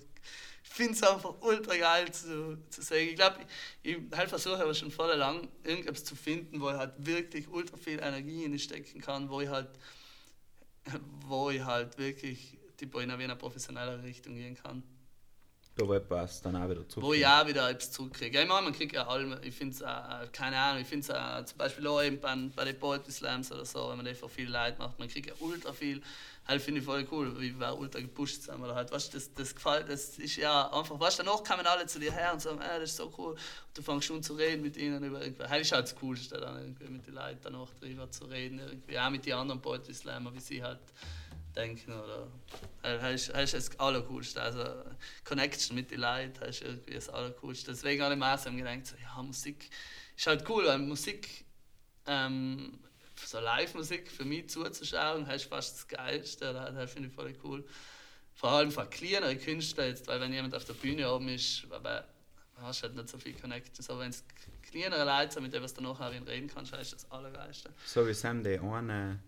find's einfach ultra geil zu, zu sehen. Ich glaube, ich, ich halt versuche aber schon voll lang irgendetwas zu finden, wo ich halt wirklich ultra viel Energie in stecken kann, wo ich halt wo ich halt wirklich tipo, in eine professionellere Richtung gehen kann. Da wo etwas dann auch wieder zurück. Wo ich auch wieder etwas zurückkriege. Ich meine, man kriegt ja allem, ich finde es, äh, keine Ahnung, ich finde es äh, zum Beispiel auch eben bei, bei den Poetry Slams oder so, wenn man das für viel Leute macht, man kriegt ja ultra viel, halt finde ich voll cool, wie wir ultra gepusht sind oder halt, weißt das, das gefällt, das ist ja einfach, weißt du, danach kommen alle zu dir her und sagen, äh, das ist so cool, und du fängst schon zu reden mit ihnen über irgendwie, halt ist halt das Coolste dann irgendwie mit den Leuten danach drüber zu reden, irgendwie, auch mit den anderen Poetry Slammer, wie sie halt denken oder das ist, das Allercoolste. Also Connection mit den Leuten, das ist irgendwie das Allercoolste. Deswegen habe ich mir auch so gedacht, so, ja, Musik ist halt cool, weil Musik, ähm, so Live-Musik für mich zuzuschauen, das ist fast das Geilste, das, finde ich voll cool. Vor allem für kleinere Künstler jetzt, weil wenn jemand auf der Bühne oben ist, aber hast du halt nicht so viel Connections, aber wenn es kleinere Leute sind, mit denen du dann nachher reden kannst, das ist das Allergeilste. So wie Sam, die eine,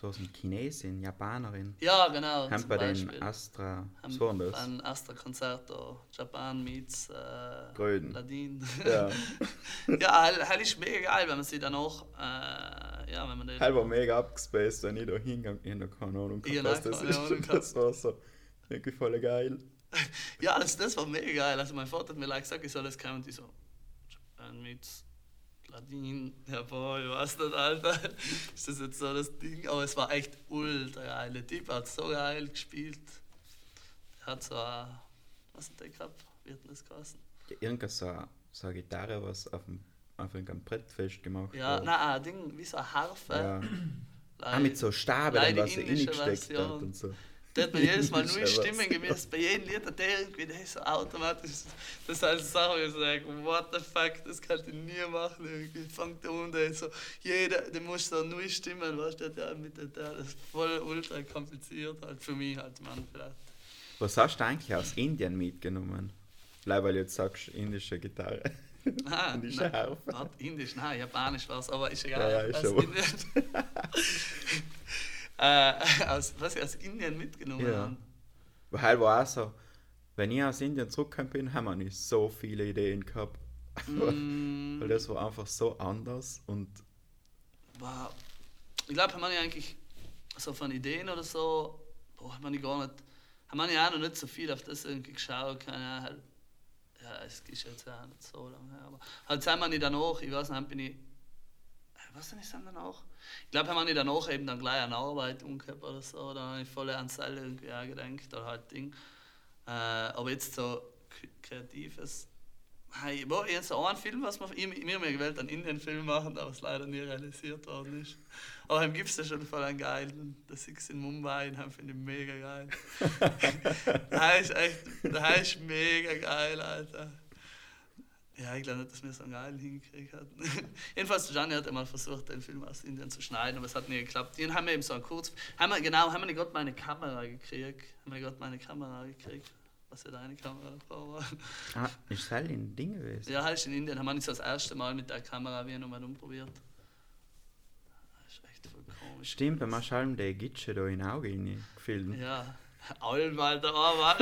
so aus dem Chinesin, Japanerin. Ja, genau. Haben bei den. Astra, Am- so das. Ein Astra Concerto, Japan meets äh, Gröden. Ladin. Ja. ja, halt, halt ist mega geil, wenn man sie dann auch, äh, ja, wenn man den, Halber mega abgespaced, wenn ich da hingegangen bin, keine Ahnung, was das keine ist. Ahnung Das war so wirklich voll geil. ja, das, das war mega geil. Also mein Vater hat mir like gesagt, ich soll das kommen und ich so, Japan meets Ladin, ja boah, ich weiß nicht, Alter, ist das jetzt so das Ding? Aber es war echt ultra geil. Der Typ hat so geil gespielt. Er hat so, äh, was hat der gehabt? Wie hat denn das geheißen? Ja, Irgendwas so, so eine Gitarre, was auf, dem, auf irgendeinem Brett festgemacht Ja, war. nein, ein Ding, wie so eine Harfe. Ja. Like, Ah, mit so Staben, was er reingesteckt hat und so. Der hat mir jedes Mal neue Stimmen gemisst. Bei jedem Lied hat der irgendwie der so automatisch. Das halt so Sache, wo ich sage, what the fuck, das kannst du nie machen. Irgendwie fängt der an, der so, jeder, der muss so neue Stimmen, weißt du, der mit der, der, das ist voll ultra kompliziert halt für mich halt, man, vielleicht. Was hast du eigentlich aus Indien mitgenommen? Bleib, weil du jetzt sagst, indische Gitarre. Ah, Indische nein, Harfe. Indisch, nein, Japanisch war es, aber ist egal. Ja, ja, ist aber- äh, aus, was aus Indien mitgenommen Ja. habe. Weil war auch so, wenn ich aus Indien zurückgekommen bin, haben wir nicht so viele Ideen gehabt. Mm, Weil das war einfach so anders und war, ich glaube, haben wir eigentlich so von Ideen oder so, boah, haben wir gar nicht, haben wir auch noch nicht so viel auf das irgendwie geschaut, keine Ahnung, halt, ja, es ist jetzt auch nicht so lange her, aber halt sind wir nicht danach, ich weiß nicht, bin ich, was denn ist dann danach? Ich glaube, haben wir nicht danach eben dann gleich eine Arbeit umgehabt oder so, dann habe ich voll an Seil irgendwie auch gedacht oder halt Ding. Äh, aber jetzt so kreatives. Hey, ich habe so einen Film, was wir, ich, wir haben gewählt, einen Indien-Film machen, aber es leider nie realisiert worden ist. Aber dann gibt es ja schon voll einen geilen, der Six in Mumbai, den finde ich mega geil. der ist echt, der ist mega geil, Alter. Ja, ich glaube nicht, dass wir so einen geilen hingekriegt hatten. Jedenfalls, Gianni hat einmal versucht, den Film aus Indien zu schneiden, aber es hat nie geklappt. Den haben wir eben so einen kurz. Haben wir, genau, haben wir nicht gerade meine Kamera gekriegt. Haben wir gerade meine Kamera gekriegt. Was ja deine Kamera davor war. ah, ist halt ein Ding gewesen. Ja, halt in Indien haben wir nicht so das erste Mal mit der Kamera wie nochmal umprobiert. Das ist echt voll komisch. Stimmt, beim Schalm der Gitsche da in Auge gefilmt. Ja, Mann.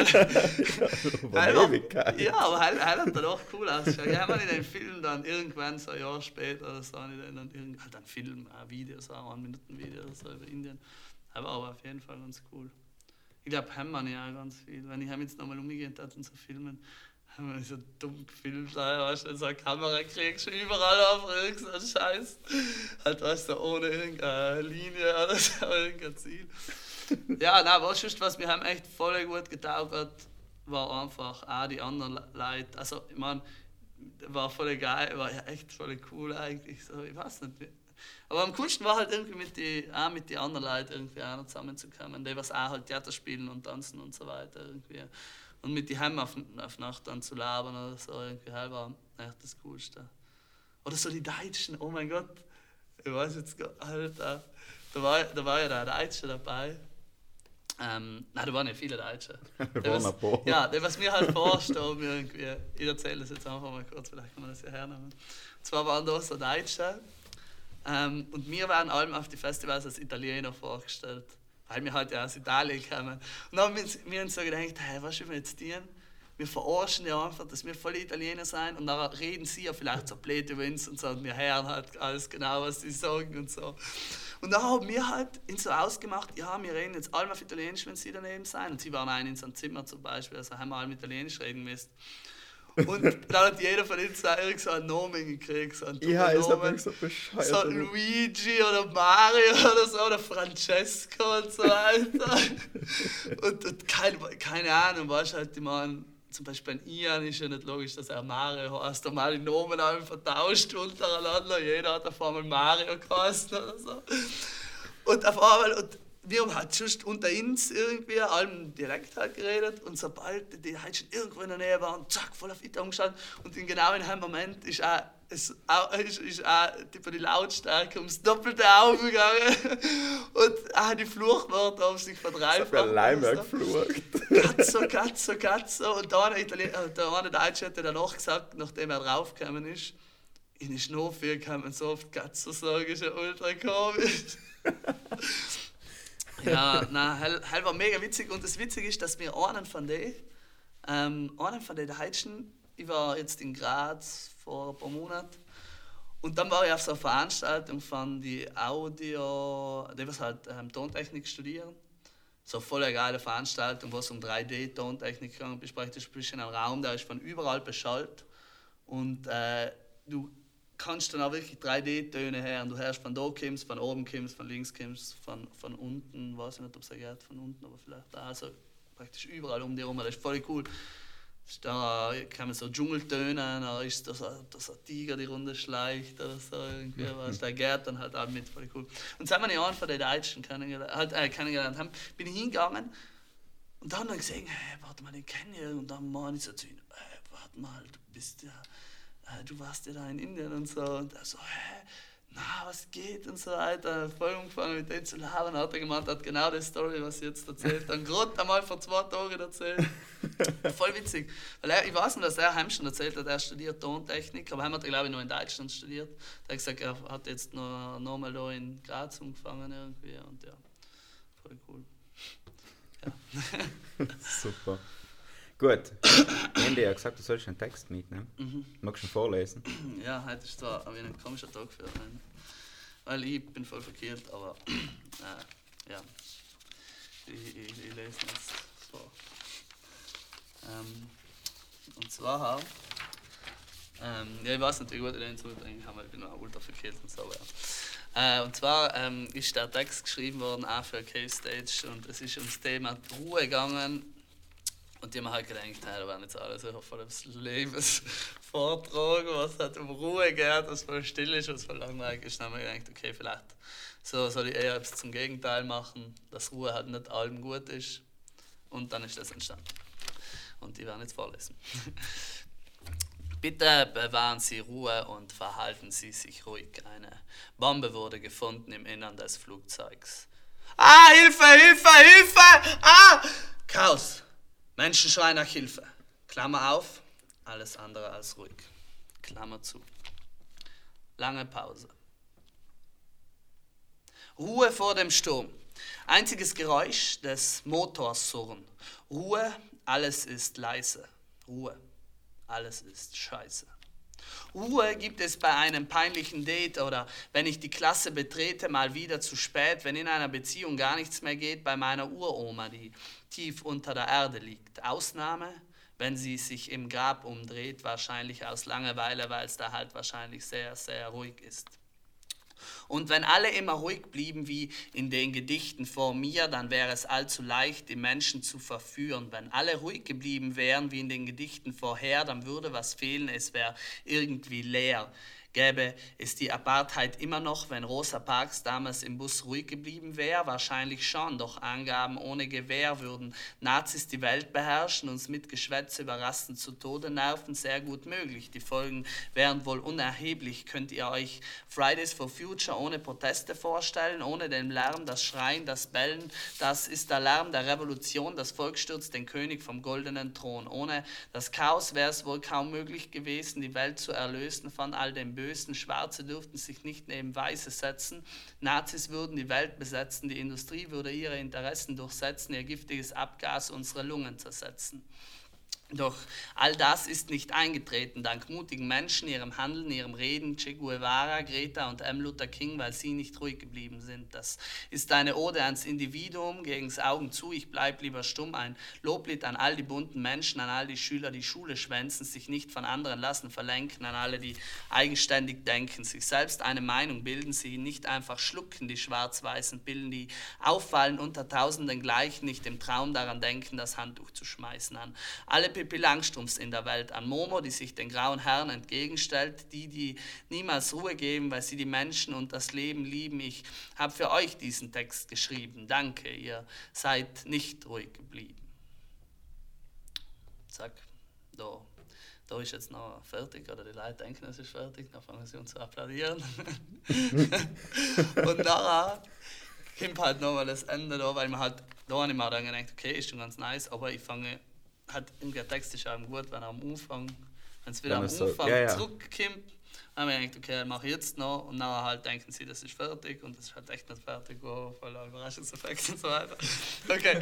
War auch-. Ja, aber Heil, Heil hat dann auch cool ausgeschaut. Ja, haben wir in den Film dann irgendwann, so ein Jahr später, oder so, habe ich dann irgend, halt ein Film, ein Video, so ein Minuten-Video oder so über Indien. Aber, aber auf jeden Fall ganz cool. Ich glaube, haben wir ja auch ganz viel. Wenn ich jetzt nochmal umgehend hat und so filmen, haben wir so dumm gefilmt, weißt du, so eine Kamera kriegst du überall auf irgend so einen Scheiß. Halt, weißt du, ohne irgendeine Linie oder so, irgendein Ziel. Ja, nein, was ist, was mir haben echt voll gut getaugt war einfach auch die anderen Le- Leute. Also, ich meine, war voll geil, war ja echt voll cool eigentlich. So, ich weiß nicht. Aber am coolsten war halt irgendwie mit die, auch mit den anderen Leuten irgendwie auch noch zusammenzukommen, die was auch halt Theater spielen und tanzen und so weiter irgendwie. Und mit die Heim auf, auf Nacht dann zu labern oder so, irgendwie halt war echt das Coolste. Oder so die Deutschen, oh mein Gott, ich weiß jetzt gar Alter, da war, da war ja der Deutsche dabei. Ähm, nein, da waren ja viele Deutsche. Da waren ein paar. Ja, der, was mir halt vorstellt, irgendwie, ich erzähle das jetzt einfach mal kurz, vielleicht kann man das ja hernehmen. Und zwar waren da so Deutsche ähm, und wir waren allem auf die Festivals als Italiener vorgestellt, weil wir halt ja aus Italien kamen. Und dann haben wir, uns- so gedacht, hey, was sollen wir jetzt tun? Wir verarschen ja einfach, dass wir voll Italiener sind und dann reden sie ja vielleicht so blöd über uns und und wir hören halt alles genau, was sie sagen und so. Und dann haben wir halt ihn so ausgemacht, ja, wir reden jetzt alle auf Italienisch, wenn sie daneben sein. Und sie waren ein in so einem Zimmer zum Beispiel, also haben wir alle mit Italienisch reden müssen. Und dann hat jeder von uns da so einen Namen gekriegt, so einen Ja, ist aber so bescheuert. So Luigi oder Mario oder so oder Francesco und so weiter. und, und keine, keine Ahnung, weißt halt, ich meine, zum Beispiel ein Ian ist ja nicht logisch, dass er Mario heißt. Da mal die Namen haben vertauscht untereinander. Jeder hat auf einmal Mario geheißen oder so. Und auf einmal, und wir haben halt just unter uns irgendwie allem Dialekt halt geredet und sobald die halt schon irgendwo in der Nähe waren, zack, voll auf Italien umgeschaltet und in genau in dem Moment ist auch, ist, ist auch tipo, die Lautstärke ums Doppelte aufgegangen und auch die Fluchwörter haben sich Ich verdreifacht. Leimer oder so. geflucht. Cazzo, Cazzo, Cazzo. Und da einer, Italien äh, der eine Deutsche hat danach gesagt, nachdem er draufgekommen ist, in die Schnurfee kann man so oft Cazzo sagen, ist ja ultra komisch. ja, nein, hell, war mega witzig. Und das Witzige ist, dass wir einen von denen, ähm, einen von den Deutschen, ich war jetzt in Graz vor ein paar Monaten, und dann war ich auf so einer Veranstaltung von die Audio, die was halt ähm, Tontechnik studieren. So voll eine geile Veranstaltung, wo es um 3D-Tontechnik ging. Du bist bist in einem Raum, der ist von überall beschallt. Und äh, du kannst dann auch wirklich 3D-Töne hören. Du hörst von da kommst, von oben kommst, von links kommst, von, von unten, weiß ich nicht, ob es geht, von unten, aber vielleicht da. Also praktisch überall um dich herum. Das ist voll cool. Da man so Dschungeltöne, da ist da so, da so ein Tiger die Runde schleicht oder so. Irgendwie, was. Der geht dann halt auch mit, voll cool. Und seit wir einen von den Deutschen kennengelernt, halt, äh, kennengelernt haben, bin ich hingegangen Und dann haben wir gesehen, hey, warte mal, den kenne ich. Und dann meine ich so zu ihm, hey, warte mal, du bist ja, du warst ja da in Indien und so. Und er so, hä, na, was geht und so weiter. Voll angefangen mit dem zu labern. Hat er gemeint, hat genau die Story, was ich jetzt erzählt Dann gerade einmal vor zwei Tagen erzählt. Voll witzig. Weil er, ich weiß nicht, dass er heim schon erzählt hat, er studiert Tontechnik, aber er hat, glaube ich, noch in Deutschland studiert. Er hat gesagt, er hat jetzt noch, noch mal da in Graz angefangen irgendwie. Und ja, voll cool. Ja. Super. Gut. Ende ja gesagt, du sollst einen Text mitnehmen. Mhm. Magst du ihn vorlesen? Ja, heute ist zwar ein komischer Tag für einen. Weil ich bin voll verkehrt, aber äh, ja. Ich, ich, ich lese jetzt vor. Ähm, und zwar ähm, ja, ich weiß wie gut ich den zurückbringen kann, weil ich bin noch ultra verkehrt und so. Aber, äh, und zwar ähm, ist der Text geschrieben worden auch für Cave Stage und es ist ums Thema Ruhe gegangen und die haben halt gedacht, hey, da werden jetzt alle so voll des Lebens vortragen, was halt um Ruhe geht, was voll still ist, was voll langweilig ist. Dann haben wir gedacht, okay, vielleicht so soll ich eher etwas zum Gegenteil machen, dass Ruhe halt nicht allem gut ist. Und dann ist das entstanden. Und die werden jetzt vorlesen. Bitte bewahren Sie Ruhe und verhalten Sie sich ruhig. Eine Bombe wurde gefunden im Innern des Flugzeugs. Ah, Hilfe, Hilfe, Hilfe! Ah! Chaos! Menschen schreien nach Hilfe. Klammer auf, alles andere als ruhig. Klammer zu. Lange Pause. Ruhe vor dem Sturm. Einziges Geräusch des Motors surren. Ruhe, alles ist leise. Ruhe, alles ist scheiße. Ruhe gibt es bei einem peinlichen Date oder wenn ich die Klasse betrete, mal wieder zu spät, wenn in einer Beziehung gar nichts mehr geht, bei meiner Uroma, die tief unter der Erde liegt. Ausnahme, wenn sie sich im Grab umdreht, wahrscheinlich aus Langeweile, weil es da halt wahrscheinlich sehr, sehr ruhig ist. Und wenn alle immer ruhig blieben wie in den Gedichten vor mir, dann wäre es allzu leicht, die Menschen zu verführen. Wenn alle ruhig geblieben wären wie in den Gedichten vorher, dann würde was fehlen, es wäre irgendwie leer. Gäbe es die Apartheid immer noch, wenn Rosa Parks damals im Bus ruhig geblieben wäre? Wahrscheinlich schon, doch Angaben ohne Gewehr würden Nazis die Welt beherrschen, uns mit Geschwätze überrasten zu Tode nerven, sehr gut möglich. Die Folgen wären wohl unerheblich. Könnt ihr euch Fridays for Future ohne Proteste vorstellen, ohne den Lärm, das Schreien, das Bellen? Das ist der Lärm der Revolution, das Volk stürzt den König vom goldenen Thron. Ohne das Chaos wäre es wohl kaum möglich gewesen, die Welt zu erlösen von all dem Bösen Bösen. Schwarze dürften sich nicht neben Weiße setzen. Nazis würden die Welt besetzen. Die Industrie würde ihre Interessen durchsetzen, ihr giftiges Abgas unsere Lungen zersetzen. Doch all das ist nicht eingetreten, dank mutigen Menschen, ihrem Handeln, ihrem Reden, Che Guevara, Greta und M. Luther King, weil sie nicht ruhig geblieben sind. Das ist eine Ode ans Individuum, gegens Augen zu, ich bleib lieber stumm, ein Loblied an all die bunten Menschen, an all die Schüler, die Schule schwänzen, sich nicht von anderen lassen verlenken, an alle, die eigenständig denken, sich selbst eine Meinung bilden, sie nicht einfach schlucken, die schwarz-weißen Bilden, die auffallen unter tausenden gleichen, nicht im Traum daran denken, das Handtuch zu schmeißen, an alle Pippi Langstrums in der Welt, an Momo, die sich den grauen Herren entgegenstellt, die, die niemals Ruhe geben, weil sie die Menschen und das Leben lieben. Ich habe für euch diesen Text geschrieben. Danke, ihr seid nicht ruhig geblieben. Zack, da. Da ist jetzt noch fertig, oder die Leute denken, es ist fertig, dann fangen sie uns zu applaudieren. und nachher kommt halt nochmal das Ende da, weil man halt, da habe ich mir dann gedacht, okay, ist schon ganz nice, aber ich fange hat der Text ist auch gut, wenn er am Anfang, wenn es wieder am Anfang so, ja, ja. zurückkommt, haben wir gedacht, okay, mache ich jetzt noch und dann halt denken sie, das ist fertig und das ist halt echt nicht fertig, oh, voller Überraschungseffekt und so weiter. Okay,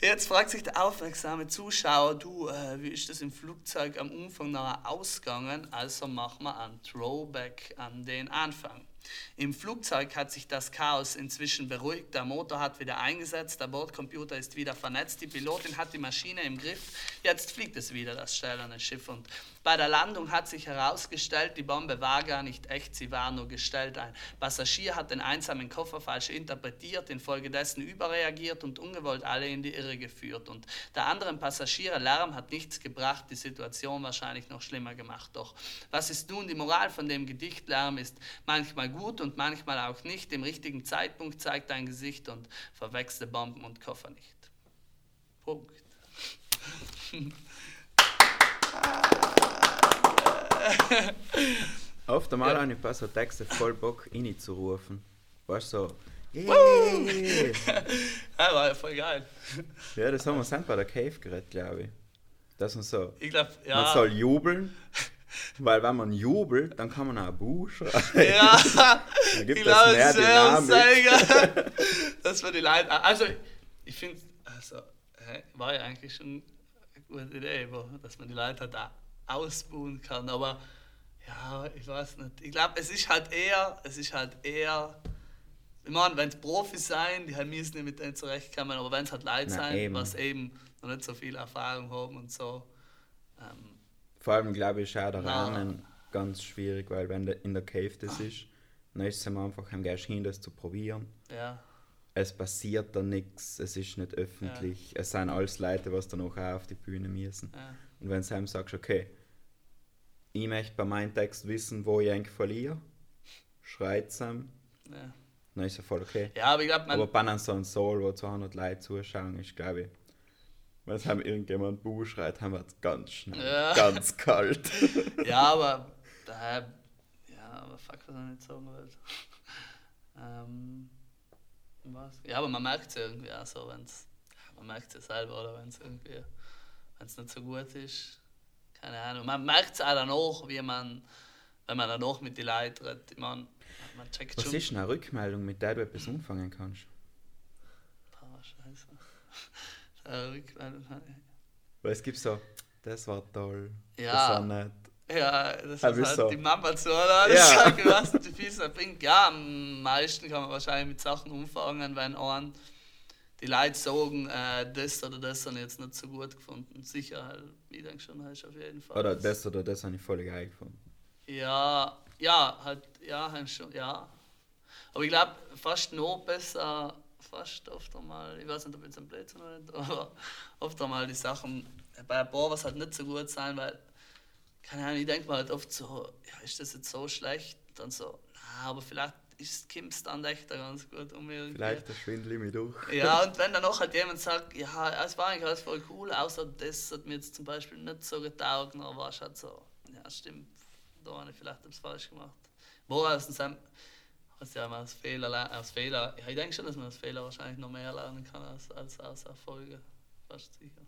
jetzt fragt sich der aufmerksame Zuschauer, du, äh, wie ist das im Flugzeug am Anfang nachher ausgegangen? Also machen wir ein Throwback an den Anfang. Im Flugzeug hat sich das Chaos inzwischen beruhigt, der Motor hat wieder eingesetzt, der Bordcomputer ist wieder vernetzt, die Pilotin hat die Maschine im Griff, jetzt fliegt es wieder, das stählerne Schiff. Und bei der Landung hat sich herausgestellt, die Bombe war gar nicht echt, sie war nur gestellt. Ein Passagier hat den einsamen Koffer falsch interpretiert, infolgedessen überreagiert und ungewollt alle in die Irre geführt. Und der anderen Passagiere Lärm hat nichts gebracht, die Situation wahrscheinlich noch schlimmer gemacht. Doch was ist nun die Moral von dem Gedicht? Lärm ist manchmal gut und manchmal auch nicht. Im richtigen Zeitpunkt zeigt dein Gesicht und verwechsle Bomben und Koffer nicht. Punkt. Oft einmal habe ich bei so Texten voll Bock, reinzurufen. Weißt du, so, yeah. Ja, war ja voll geil. Ja, das haben wir bei der Cave geredet, glaube ich. Dass man so, Ich glaube, man ja. soll jubeln, weil wenn man jubelt, dann kann man auch Buch schreiben. Ja, Dann gibt ich es glaube, mehr sehr Dynamik. Zeiger. Das war die Leute. Also, ich finde, also, war ja eigentlich schon eine gute Idee, dass man die Leute halt auch ausbuhen kann. Aber ja, ich weiß nicht. Ich glaube, es ist halt eher, es ist halt eher. Ich meine, wenn es Profis sein, die haben müssen nicht mit denen zurechtkommen, aber wenn es halt Leute Na, sein, eben. was eben noch nicht so viel Erfahrung haben und so. Ähm, Vor allem glaube ich, auch der Na. Rahmen ganz schwierig, weil wenn der in der Cave das ist, dann ist es einfach am gehst hin, das zu probieren. ja, Es passiert da nichts, es ist nicht öffentlich, es sind alles Leute, was dann auch auf die Bühne müssen. ja, Und wenn du ihm sagst, okay, ich möchte bei meinem Text wissen, wo ich eigentlich verliere, schreit es ihm, ja. dann ist er voll okay. ja, aber ich glaube, man. Aber bei einem so einem Soul, wo 200 Leute zuschauen, ist glaube ich, wenn es ihm irgendjemand Buh schreit, haben wir es ganz schnell, Ja. ganz kalt. Ja, aber daher, ja, aber fuck, was ich nicht sagen wollte. ähm, was? Ja, aber man merkt es irgendwie auch so, wenn es, man merkt es ja selber, oder wenn es irgendwie, wenn es nicht so gut ist, keine Ahnung. Man merkt es auch danach, wie man, wenn man danach mit den Leuten redet, ich meine, man checkt Was schon. ist eine Rückmeldung, mit der du etwas anfangen kannst? Ah, scheiße. Äh, Rückmeldung. Weil es gibt so, das war toll, Ja. das war nett. Ja, das Ah, ist halt wieso? die Mama zu alles Ja. sagen, was die Füße bringt. Ja, am meisten kann man wahrscheinlich mit Sachen umfangen, wenn einen die Leute sagen, äh, das oder das habe ich jetzt nicht so gut gefunden. Sicher, halt, ich denke schon, hast auf jeden Fall. Oder das oder das habe ich voll geil gefunden. Ja, ja, halt, ja, schon, ja. Aber ich glaube, fast noch besser, fast oft einmal, ich weiß nicht, ob jetzt ein Blödsinn oder nicht, aber oft einmal die Sachen, bei ein paar was halt nicht so gut sein, weil, keine Ahnung, ich denke mir halt oft so, ja, ist das jetzt so schlecht? Dann so, na, aber vielleicht ist Kims dann echt da ganz gut um irgendwie. Vielleicht der Schwindel mich durch. Ja, und wenn dann auch halt jemand sagt, ja, es war eigentlich alles voll cool, außer das hat mir jetzt zum Beispiel nicht so getaugt, dann war es halt so, ja, stimmt, da habe ich vielleicht etwas falsch gemacht. Wo aus dem Hast ja mal aus Fehler, ler- aus Fehler, ja, ich denke schon, dass man aus Fehler wahrscheinlich noch mehr lernen kann als, als aus Erfolgen. Fast sicher.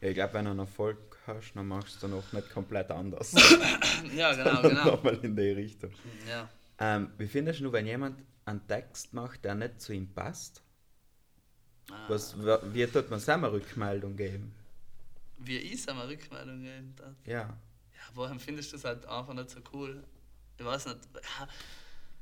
Ja, ich glaube, wenn du einen Erfolg hast, dann machst du noch nicht komplett anders. Ja, genau, genau. Nochmal in die Richtung. ja. Ähm, wie findest du, wenn jemand einen Text macht, der nicht zu ihm passt? Ah. Was, wie tut man selber Rückmeldung geben? Wie ich einmal Rückmeldung geben darf. Ja. Ja, woher findest du das halt einfach nicht so cool? Ich weiß nicht. Ja,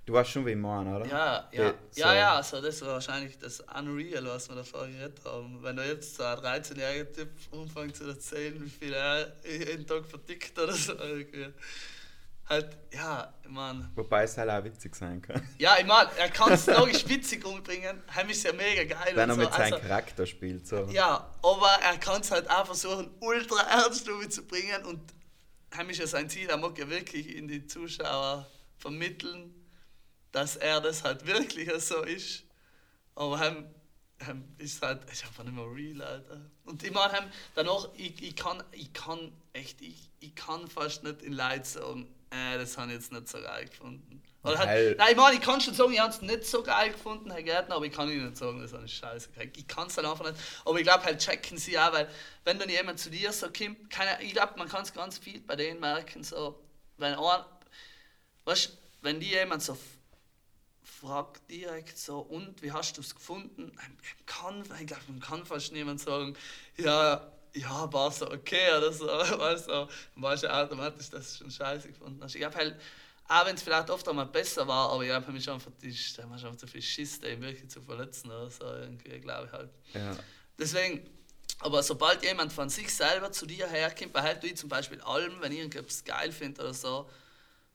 Du weißt schon, wie ich meine, oder? Ja, ja, ja, so- ja, also das war wahrscheinlich das Unreal, was wir davor geredet haben. Wenn da jetzt so ein 13-jähriger Typ anfängt zu erzählen, wie viel er jeden Tag vertickt oder so. Irgendwie. Halt, ja, ich meine. Wobei es halt auch witzig sein kann. Ja, ich meine, er kann es logisch witzig umbringen. Heim ist ja mega geil. Wenn er mit so. seinem Also, Charakter spielt. So. ja, aber er kann es halt auch versuchen, ultra ernst zu bringen und heim ist ja sein Ziel, er mag ja wirklich in die Zuschauer vermitteln, dass er das halt wirklich so ist. Aber heim, heim ist halt, ist einfach nicht mehr real, Alter. Und ich meine, danach, ich, ich, kann, ich kann echt, ich, ich kann fast nicht in Leid sagen, äh, das habe ich jetzt nicht so geil gefunden. Oder halt, nein, ich meine, ich kann schon sagen, ich habe es nicht so geil gefunden, Herr Gärtner, aber ich kann Ihnen nicht sagen, das habe ich scheiße. Ich kann es halt einfach nicht. Aber ich glaube, halt checken sie auch, weil wenn dann jemand zu dir so kommt, keine, ich glaube, man kann es ganz viel bei denen merken, so, wenn ein, weißt, wenn die jemand so fragt direkt so, und wie hast du es gefunden? Ich kann, ich glaube, man kann fast niemand sagen, ja, ja, war so okay oder so, weißt du, weißt du automatisch, dass du schon scheiße gefunden hast. Ich glaube halt, auch wenn es vielleicht oft einmal besser war, aber ich glaube, mich einfach, da haben schon zu viel Schiss, den wirklich zu verletzen oder so, irgendwie, glaube ich halt. Ja. Deswegen, aber sobald jemand von sich selber zu dir herkommt, behält du ich zum Beispiel Alben, wenn ich irgendwas geil finde oder so,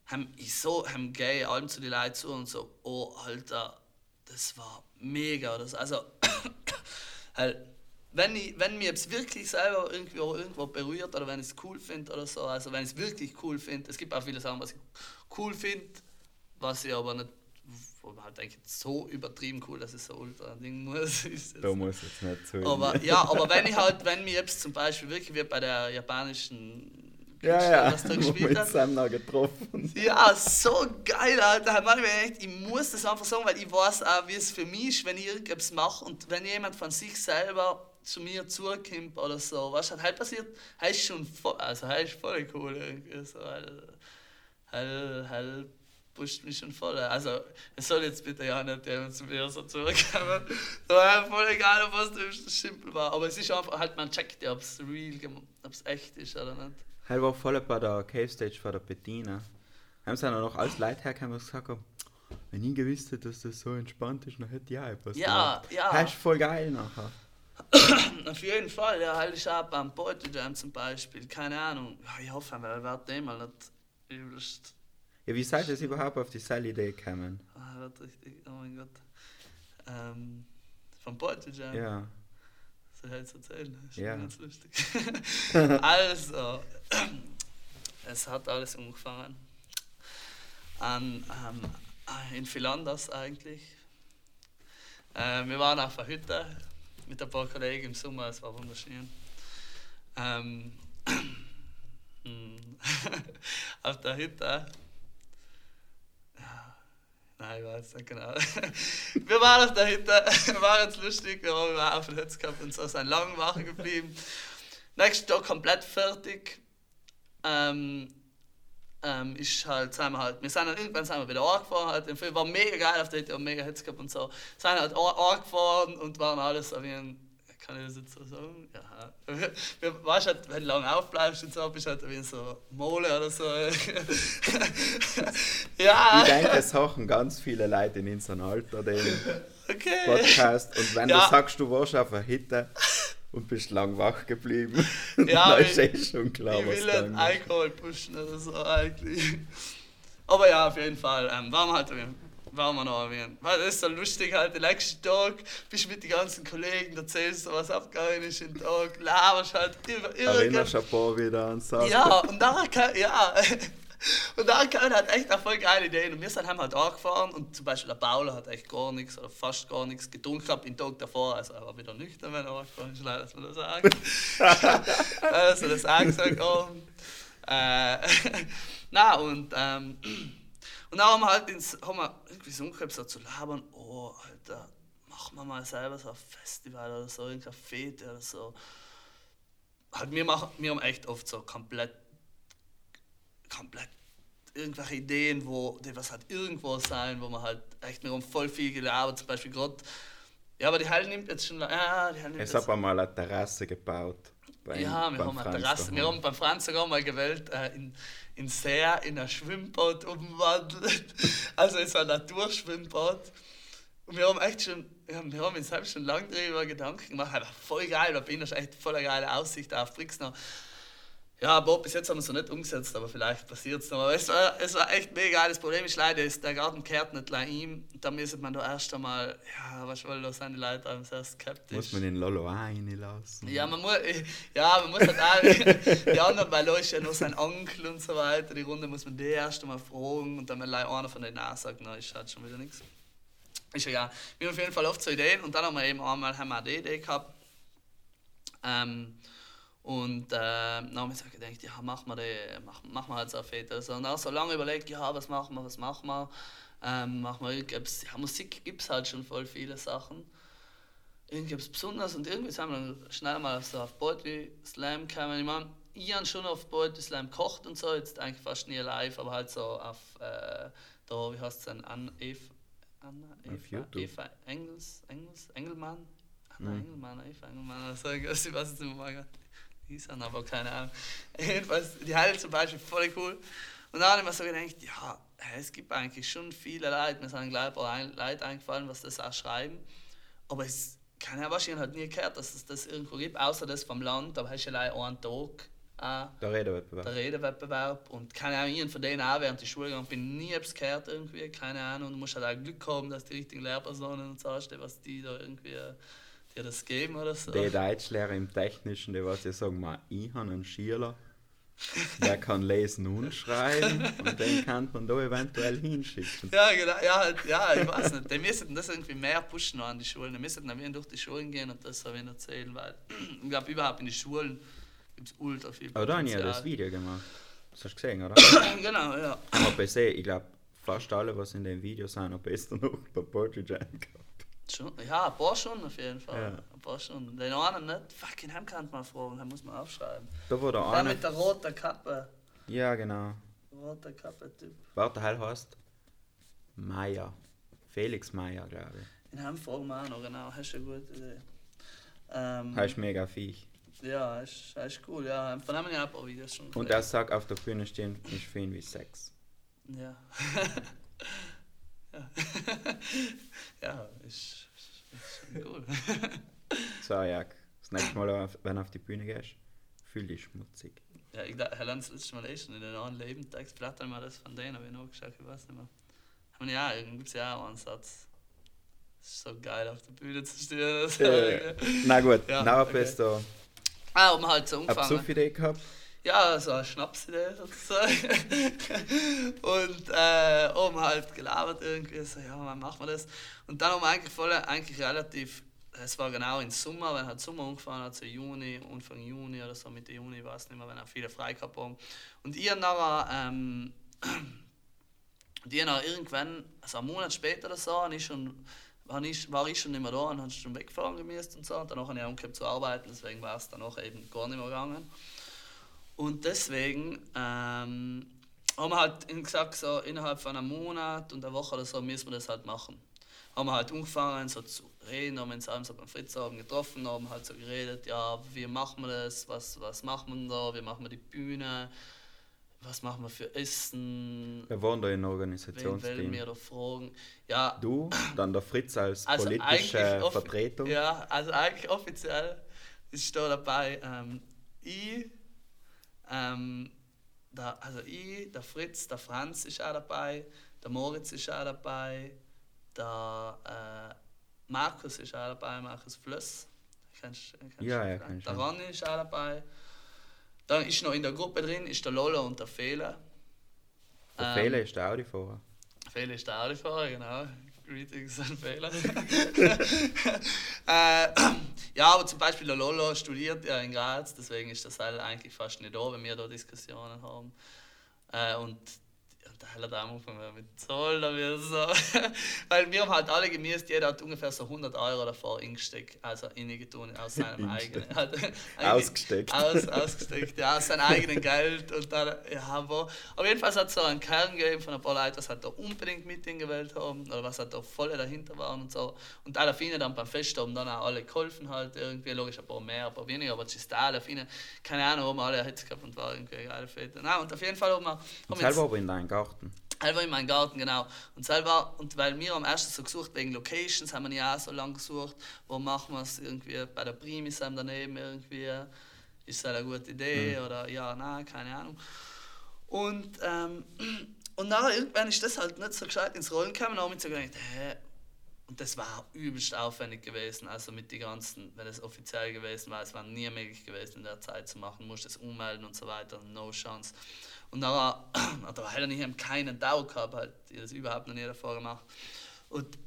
haben ich so, haben gay Alben zu den Leuten zu und so, oh Alter, das war mega. oder so. also, halt, wenn, ich, wenn mir jetzt wirklich selber irgendwo, irgendwo berührt oder wenn ich es cool finde oder so, also wenn ich es wirklich cool finde, es gibt auch viele Sachen, was ich cool finde, was ich aber nicht wo man halt denkt, so übertrieben cool, dass es so ultra Ding muss. Ist Da muss jetzt nicht so. aber ja, aber wenn ich halt, wenn mir jetzt zum Beispiel wirklich wie bei der japanischen ja, ja, was da gespielt hat. noch getroffen. Ja, so geil, Alter. Man, ich, echt, ich muss das einfach sagen, weil ich weiß auch, wie es für mich ist, wenn ich irgendetwas mache und wenn jemand von sich selber zu mir zukommt oder so. Was halt, halt passiert, heißt schon voll, also heißt voll cool irgendwie. So, halt, halt, halt pusht mich schon voll. Also, es soll jetzt bitte ja nicht jemand zu mir so zurückkommen. So, ja, voll egal, ob was das simpel war. Aber es ist einfach, halt, man checkt ja, ob es real, ob es echt ist oder nicht. Halt war voll bei der Cave Stage von der Bettina. Haben sie dann noch alles Leute hergekommen und gesagt haben, wenn ich gewusst hätte, dass das so entspannt ist, dann hätte ich auch etwas Ja, gemacht. ja. Das ist voll geil nachher. Auf jeden Fall, ja, halt ich ab beim Poetry Jam zum Beispiel, keine Ahnung. Ja, ich hoffe, wir werden dem mal nicht übelst. Ja, wie seid ihr überhaupt auf die Seil-Idee gekommen? Ah, wird richtig, oh mein Gott. Ähm, vom Jam. Ja. Soll ich jetzt erzählen? Das ist Ja. ganz lustig. also, es hat alles angefangen. An, ähm, in Philanders eigentlich. Äh, wir waren auf der Hütte mit ein paar Kollegen im Sommer, es war wunderschön. Ähm, hm, auf der Hütte. Nein, ich weiß nicht genau. Wir waren auf der Hütte, war jetzt lustig, wir waren auf der Hütte gehabt und so sind lang wach geblieben. Nächsten Tag komplett fertig. Ähm, ähm, ist halt, sind wir halt, wir sind dann irgendwann sind wir wieder angefahren, halt, der Film war mega geil auf der Hütte, mega Hits gehabt und so. Sind halt an- angefahren und waren alles so wie ein, kann ich das jetzt so sagen? Ja. Wir, weißt halt, wenn du lange aufbleibst und so, bist du halt wie so Mole oder so. ja. Ich denke, es haben ganz viele Leute in unserem Alter den Okay. Podcast. Und wenn Ja. du sagst, du warst auf einer Hitte und bist lang wach geblieben, Ja, dann ist ich- eh schon klar, ich was will dann nicht. Alkohol pushen oder so eigentlich. Aber ja, auf jeden Fall. Ähm, waren wir halt waren wir noch erwähnt. Weil das ist so lustig halt, den nächsten Tag bist du mit den ganzen Kollegen, erzählst du, was abgegangen ist im Tag, laberst halt über Erinnerst irgendwas. du ein paar wieder an Sachen? Ja, und dann kann, ja. Und dann kamen halt echt auch voll geile Ideen. Und wir sind halt angefahren und zum Beispiel der Paula hat echt gar nichts oder fast gar nichts getrunken gehabt den Tag davor. Also er war wieder nüchtern, wenn er angefahren ist, leider, dass man das sagen. also das auch gesagt haben. Äh, na und ähm, und dann haben wir halt ins, haben wir irgendwie so so zu labern, oh Alter, machen wir mal selber so ein Festival oder so, irgendein Fete oder so. Halt, wir, machen, wir haben echt oft so komplett komplett irgendwelche Ideen, wo die was halt irgendwo sein, wo man halt echt wir haben voll viel gelabert, zum Beispiel gerade. Ja, aber die Halle nimmt jetzt schon. Ja, die Halle nimmt jetzt, habe einmal eine Terrasse gebaut. beim- ja, wir haben eine Franz Terrasse. Wir haben beim Franz sogar mal gewählt, äh, in, in See, in ein Schwimmbad umwandelt. Also es war ein Naturschwimmbad. Und wir haben echt schon, wir haben uns selbst schon lange darüber Gedanken gemacht. Voll geil, da bin ich echt voll eine geile Aussicht auf Brixner. Ja, aber bis jetzt haben wir es noch nicht umgesetzt, aber vielleicht passiert es noch. Aber es war, es war echt mega. Das Problem ist leider, ist, der Garten kehrt nicht gleich ihm. Da müsste man da erst einmal, ja, was soll da die Leute auch sehr skeptisch. Muss man den Lolo reinlassen. Ja, man muss, ja, man muss halt auch, die anderen, weil Leute ja noch sein Onkel und so weiter, die Runde muss man die erst einmal fragen und dann wenn einer von denen auch sagt, na, ist halt schon wieder nichts. Ist ja egal. Wir haben auf jeden Fall oft so Ideen und dann haben wir eben einmal haben wir die Idee gehabt. Ähm, und äh, dann haben wir so gedacht, ja, machen wir, die, machen, machen wir halt so. So, und dann so lange überlegt, ja, was machen wir, was machen wir. Ähm, machen wir irgendwas, ja, Musik gibt es halt schon voll viele Sachen irgendwas Besonderes und irgendwie sind wir dann schnell mal so auf Poetry Slam gekommen. Ich meine, ich habe schon auf Poetry Slam gekocht und so, jetzt eigentlich fast nie live, aber halt so auf, äh, da, wie heißt es denn, An Eva, Anna, Eva. Eva Engels, Engels, Engelmann? Anna Mhm. Engelmann, Eva Engelmann, oder so, irgendwas, ich weiß jetzt nicht mehr, die hieß dann aber keine Ahnung. Jedenfalls, die Heil zum Beispiel, voll cool. Und dann habe ich mir so gedacht, ja, es gibt eigentlich schon viele Leute, mir sind gleich ein Leute eingefallen, was das auch schreiben. Aber es kann ja wahrscheinlich halt nie gehört, dass es das irgendwo gibt, außer das vom Land. Aber hast du ja allein einen Tag äh, Der Redewettbewerb. der Redewettbewerb. Und keine Ahnung, ich von denen auch während der Schule gegangen bin, nie etwas gehört irgendwie, keine Ahnung. Und du musst halt auch Glück haben, dass die richtigen Lehrpersonen und so hast, was die da irgendwie dir das geben oder so. Der Deutschlehrer im Technischen, der was ja sagen, mal, ich habe einen Schüler, der kann lesen und schreiben und den kann man da eventuell hinschicken. Ja, genau, ja, ja, ich weiß nicht. Die müssten das irgendwie mehr pushen an die Schulen. Die müssten dann durch die Schulen gehen und das wieder erzählen, weil ich glaube, überhaupt in die Schulen gibt es ultra viel Aber da habe ich ja das Video gemacht. Das hast du gesehen, oder? genau, ja. Aber ich sehe, ich glaube, fast alle, was in dem Video sind, haben besser noch bei Poetry Jam gehabt. Schon, ja, ein paar schon auf jeden Fall. Ja. Ein paar schon. Den einen nicht. Fucking Hem kann man fragen, den muss man aufschreiben. Da wo der Der eine. mit der roten Kappe. Ja, genau. Roter Kappe-Typ. Warte, heil heißt Meier. Felix Meier, glaube ich. Den Hem fragen wir auch noch, genau. Hast du eine gute Idee. Ähm, Heißt mega Viech. Ja, ist, ist cool, ja. Von dem habe ich auch ein paar Videos schon Und gesehen. er sagt, auf der Bühne stehen ist für ihn wie Sex. Ja. ja. ja, ist, ist, ist cool. So, Jack, das nächste Mal, auf- wenn du auf die Bühne gehst, fühl dich schmutzig. ja, ich dachte, Herr Lanz, letztes Mal eh schon in den anderen vielleicht haben wir das von denen, habe ich noch geschaut, ich weiß nicht mehr. Haben wir ja, irgendwie gibt es ja auch einen Satz. Es ist so geil, auf der Bühne zu stehen. Das Äh, Na gut, Ja, na, okay. bist du Ah, um halt so eine umgefangen. Psuff-Idee gehabt? Ja, so eine Schnapsidee sozusagen. und äh, oben halt gelabert irgendwie, so, ja, wann machen wir das? Und dann haben wir eigentlich voll, eigentlich relativ, es war genau im Sommer, wenn halt Sommer angefangen hat, so Juni, Anfang Juni oder so, Mitte Juni, ich weiß nicht mehr, wenn auch viele frei gehabt haben. Und ich nachher, ähm, die nachher irgendwann, also einen Monat später oder so, habe ich schon, war ich, war ich schon nicht mehr da und habe schon weggefahren gemusst und so. Und danach habe ich umgekehrt zu arbeiten, deswegen war es danach eben gar nicht mehr gegangen. Und deswegen ähm, haben wir halt gesagt, so innerhalb von einem Monat und einer Woche oder so müssen wir das halt machen. Haben wir halt angefangen so zu reden, haben uns abends beim Fritzabend getroffen, haben halt so geredet, ja, wie machen wir das, was, was machen wir da, wie machen wir die Bühne, was machen wir für Essen, Wir waren da in wen Organisationsteam. wir da fragen. Ja, Du, dann der Fritz als also politische Vertretung. Ja, also eigentlich offiziell ist da dabei ähm, ich, ähm, der, also ich, der Fritz, der Franz ist auch dabei, der Moritz ist auch dabei, der äh, Markus ist auch dabei, Markus Flöss. Kennst, kennst Ja, ja, vielleicht? kenn ich Der. Ronny ist auch dabei. Dann ist noch in der Gruppe drin ist der Lola und der Fehler. Der Ähm, Fehler ist der Audi-Fahrer. Fehler ist der Autofahrer, genau. Greetings an Fehler. äh, ja, aber zum Beispiel der Lolo studiert ja in Graz, deswegen ist das halt eigentlich fast nicht da, wenn wir da Diskussionen haben. Äh, und der Heller da Anfang war mit Zoll damit so. Weil wir haben halt alle gemisst, jeder hat ungefähr so 100 Euro davor eingesteckt, also ingetan aus seinem eigenen. Halt, Ausgesteckt. Aus, ausgesteckt, ja, aus seinem eigenen Geld. Und dann, ja, aber auf jeden Fall hat es so einen Kern gegeben von ein paar Leuten, was halt da unbedingt mit gewählt haben oder was halt da voll dahinter waren und so. Und alle Fine dann beim Fest haben dann auch alle geholfen halt irgendwie, logisch ein paar mehr, ein paar weniger, aber es ist da alle Fine, keine Ahnung, haben alle Hitze gehabt und war irgendwie eine geile Fete. Nein, und auf jeden Fall haben wir, haben selber aber in deinem Garten. Selber in meinem Garten, genau. Und selber, und weil wir am ersten so gesucht wegen Locations, haben wir ja auch so lange gesucht, wo machen wir es irgendwie bei der Primis daneben irgendwie, ist das eine gute Idee oder ja, nein, keine Ahnung. Und, ähm, und nachher irgendwann ist das halt nicht so gescheit ins Rollen gekommen, habe ich so gedacht, hä, und das war übelst aufwendig gewesen, also mit den ganzen, wenn es offiziell gewesen war, es war nie möglich gewesen in der Zeit zu machen, musste es ummelden und so weiter, no chance. Und dann hat er halt nicht keinen Dauer gehabt, halt, die das überhaupt noch nie davor gemacht. Und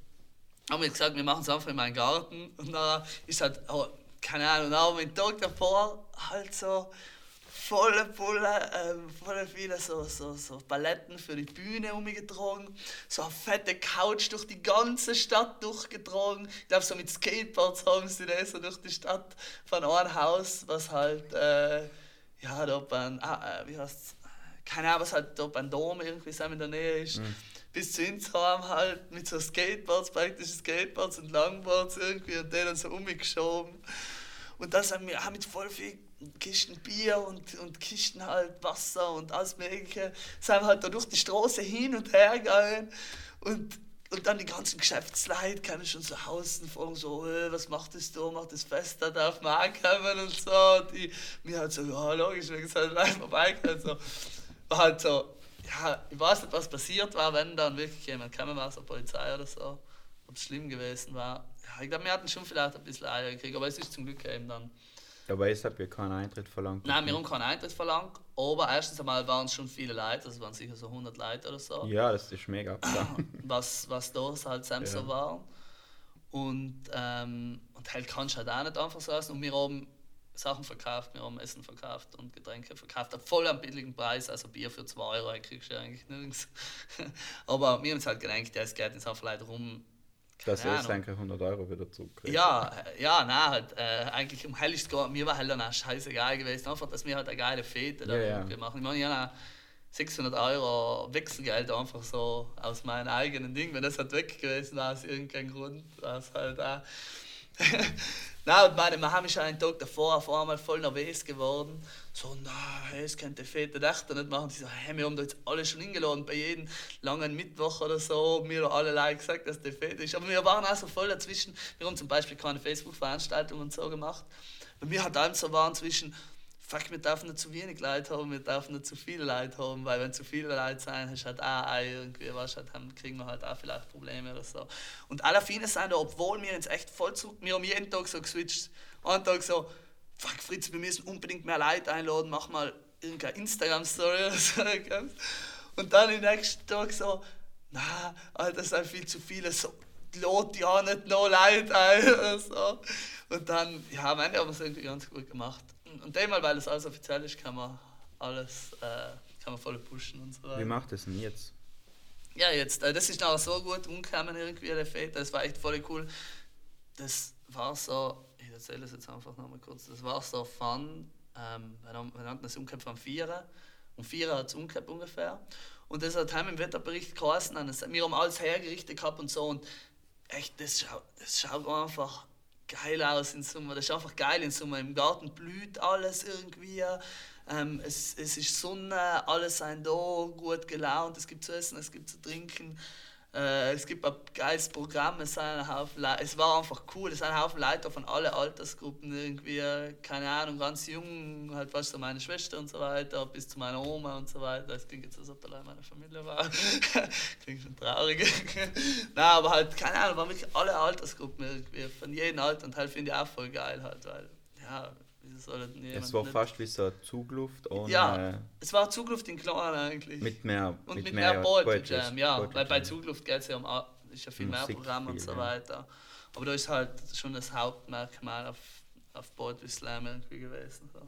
haben wir gesagt, wir machen es einfach in meinem Garten. Und dann ist halt, oh, keine Ahnung, wir den Tag davor halt so volle Pulle, ähm, voll viele so, so, so Paletten für die Bühne umgetragen, so eine fette Couch durch die ganze Stadt durchgetragen. Ich glaube, so mit Skateboards haben sie das so durch die Stadt von einem Haus, was halt, äh, ja, da beim, ah, äh, wie heißt's, keine Ahnung, was halt da beim Dom irgendwie so in der Nähe ist. Bis zu uns haben halt mit so Skateboards, praktische Skateboards und Longboards irgendwie und denen so umgeschoben. Und das haben wir auch mit voll viel Kisten Bier und, und Kisten halt Wasser und alles Mögliche. Sind wir halt da durch die Straße hin und her gegangen. Und, und dann die ganzen Geschäftsleute kamen schon so außen fragen so, äh, was macht das da, macht das fest, da darf man ankommen und so. Und die, mir halt so, ja logisch, wir sind halt live vorbeigekommen. So. Halt so, ja, ich weiß nicht, was passiert war, wenn dann wirklich jemand gekommen war, so Polizei oder so, ob es schlimm gewesen war. Ja, ich glaube, wir hatten schon vielleicht ein bisschen Eier gekriegt, aber es ist zum Glück eben dann. Aber ich habe ja keinen Eintritt verlangt. Nein, wir haben keinen Eintritt verlangt, Aber erstens einmal waren es schon viele Leute, es waren sicher so 100 Leute oder so, Ja, das ist mega was, was da halt selbst Ja. so waren. Und, ähm, und halt kannst du halt auch nicht einfach so essen. Und wir haben Sachen verkauft, wir haben Essen verkauft und Getränke verkauft. Voll am billigen Preis, also Bier für 2 Euro kriegst du ja eigentlich nirgends. Aber wir haben uns halt gedacht, ja, es geht jetzt einfach Leute rum. Dass keine er jetzt Ahnung. denke 100 Euro wieder zurückkriegt. Ja, äh, ja, nein, halt, äh, eigentlich um hell ist mir war halt dann auch scheißegal gewesen, einfach, dass wir halt eine geile Fete da Ja, ja. machen. Ich meine, auch 600 Euro Wechselgeld einfach so aus meinem eigenen Ding, wenn das halt weg gewesen wäre, aus irgendeinem Grund, war es halt auch. Nein, und meine, wir haben schon einen Tag davor auf einmal voll nervös geworden. So, nein, es könnte Fete echt nicht machen. Die so, hey, wir haben da jetzt alle schon hingeladen, bei jedem langen Mittwoch oder so. Wir haben alle gesagt, dass der Fete ist. Aber wir waren auch so voll dazwischen. Wir haben zum Beispiel keine Facebook-Veranstaltungen und so gemacht. Und wir halt dann so waren zwischen, fuck, wir dürfen nicht zu wenig Leute haben, wir dürfen nicht zu viele Leute haben, weil wenn zu viele Leute sein, hast du halt auch irgendwie, weißt, halt, haben, kriegen wir halt auch vielleicht Probleme oder so. Und alle viele sind da, obwohl wir uns echt voll zu, wir haben jeden Tag so geswitcht, einen Tag so, fuck Fritz, wir müssen unbedingt mehr Leute einladen, mach mal irgendeine Instagram-Story oder so. Und dann im nächsten Tag so, na, das sind viel zu viele, so, lad ja nicht noch Leute ein oder so. Und dann, ja, am haben wir es irgendwie ganz gut gemacht. Und einmal, weil es alles offiziell ist, kann man alles, äh, kann man voll pushen und so weiter. Wie macht das denn jetzt? Ja, jetzt, äh, das ist nachher so gut umgekommen irgendwie, der Fete, das war echt voll cool. Das war so, ich erzähle es jetzt einfach nochmal kurz, das war so fun, ähm, wir nannten das Umkehr am Vierer, um Vierer hat es umgekehrt ungefähr. Und das hat heim im Wetterbericht geheißen, wir haben alles hergerichtet gehabt und so und echt, das schaut, das schaut einfach geil aus in Summe. Das ist einfach geil in Summe. Im Garten blüht alles irgendwie. Ähm, es, es ist Sonne, alle sind da, gut gelaunt, es gibt zu essen, es gibt zu trinken. Äh, es gibt ein geiles Programm, es, sind ein Haufen es war einfach cool, es sind ein Haufen Leute von allen Altersgruppen, irgendwie, keine Ahnung, ganz jung, halt fast so meine Schwester und so weiter, bis zu meiner Oma und so weiter. Das klingt jetzt, als ob allein meine Familie war. klingt schon traurig. Nein, aber halt, keine Ahnung, waren wirklich alle Altersgruppen irgendwie, von jedem Alter und halt finde ich auch voll geil halt, weil, ja, denn jemand Es war nicht- fast wie so eine Zugluft ohne. Ja, es war Zugluft in Klein eigentlich. Mit mehr. Und mit, mehr Poetry Jam, ja. Poetry Weil bei. Zugluft geht es ja um ist ja viel mehr Musik Programm und viel, so ja. weiter. Aber da ist halt schon das Hauptmerkmal auf, auf Poetry Slam irgendwie gewesen. So.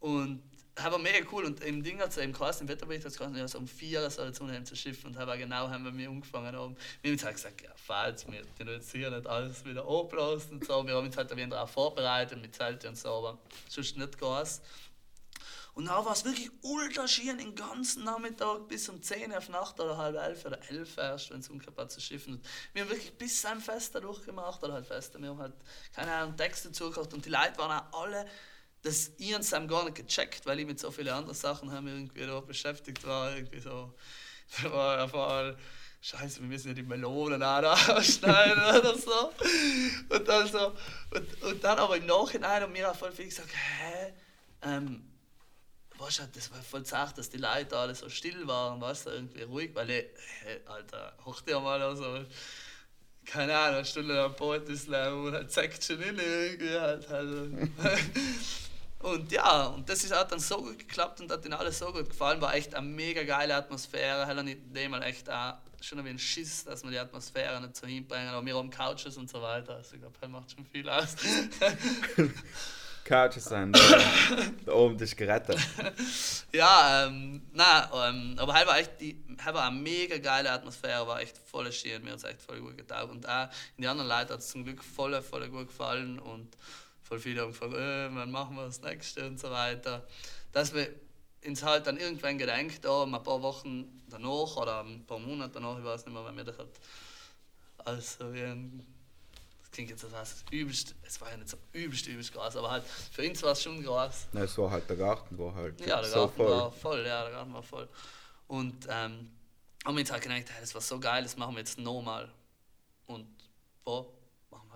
Und aber mega cool und im Ding hat es im im Wetterbericht hat es um vier soll es unheimlich zu Schiff und aber genau haben wir mir angefangen haben. Wir haben halt gesagt, ja, falls wir den jetzt hier nicht alles wieder abblasen und so. Wir haben uns halt wieder darauf vorbereitet mit Zelte und so, aber sonst nicht Gas. Und dann war es wirklich ultra schön den ganzen Nachmittag bis um 10 auf Nacht oder halb elf oder elf erst, wenn es umgekehrt zu schiffen. Und wir haben wirklich bis ein Fest durchgemacht oder halt Feste. Wir haben halt, keine Ahnung, Texte zugehört und die Leute waren auch alle, das ich und Sam gar nicht gecheckt, weil ich mit so vielen anderen Sachen haben irgendwie da beschäftigt war. Irgendwie so, da war einfach Scheiße, wir müssen ja die Melonen ausschneiden oder so. Und dann, so, und, und dann aber im Nachhinein haben wir auch voll viel gesagt, hä? Ähm, weißt du, das war voll zart, dass die Leute alle so still waren, weißt du, irgendwie ruhig, weil ich, hey, Alter, hoch dir mal also, keine Ahnung, eine Stunde am Poetry Slam und halt zeigt schon in irgendwie halt. Also. und ja, und das ist auch dann so gut geklappt und hat ihnen alles so gut gefallen, war echt eine mega geile Atmosphäre, hat nicht dem mal echt auch schon ein Schiss, dass wir die Atmosphäre nicht so hinbringen, aber wir haben Couches und so weiter, also ich glaube, das macht schon viel aus. Couches sind. Da, da oben ist gerettet. Ja, ähm, nein, ähm, aber halt war echt die, halt war eine mega geile Atmosphäre, war echt voll schön, mir hat es echt voll gut getaugt. Und auch in die anderen Leute hat es zum Glück voll, voll gut gefallen und voll viele haben gefragt, äh, wann machen wir das nächste und so weiter. Dass wir uns halt dann irgendwann gedenkt haben, ein paar Wochen danach oder ein paar Monate danach, ich weiß nicht mehr, wenn wir das halt als so wie ein das klingt jetzt so was übelst, es war ja nicht so übelst, übelst groß, aber halt für uns war es schon groß. Nein, es war halt der Garten, war halt Ja, der so Garten voll. war voll, ja, der Garten war voll. Und ähm, haben wir uns halt gedacht, hey, das war so geil, das machen wir jetzt nochmal. Und wo?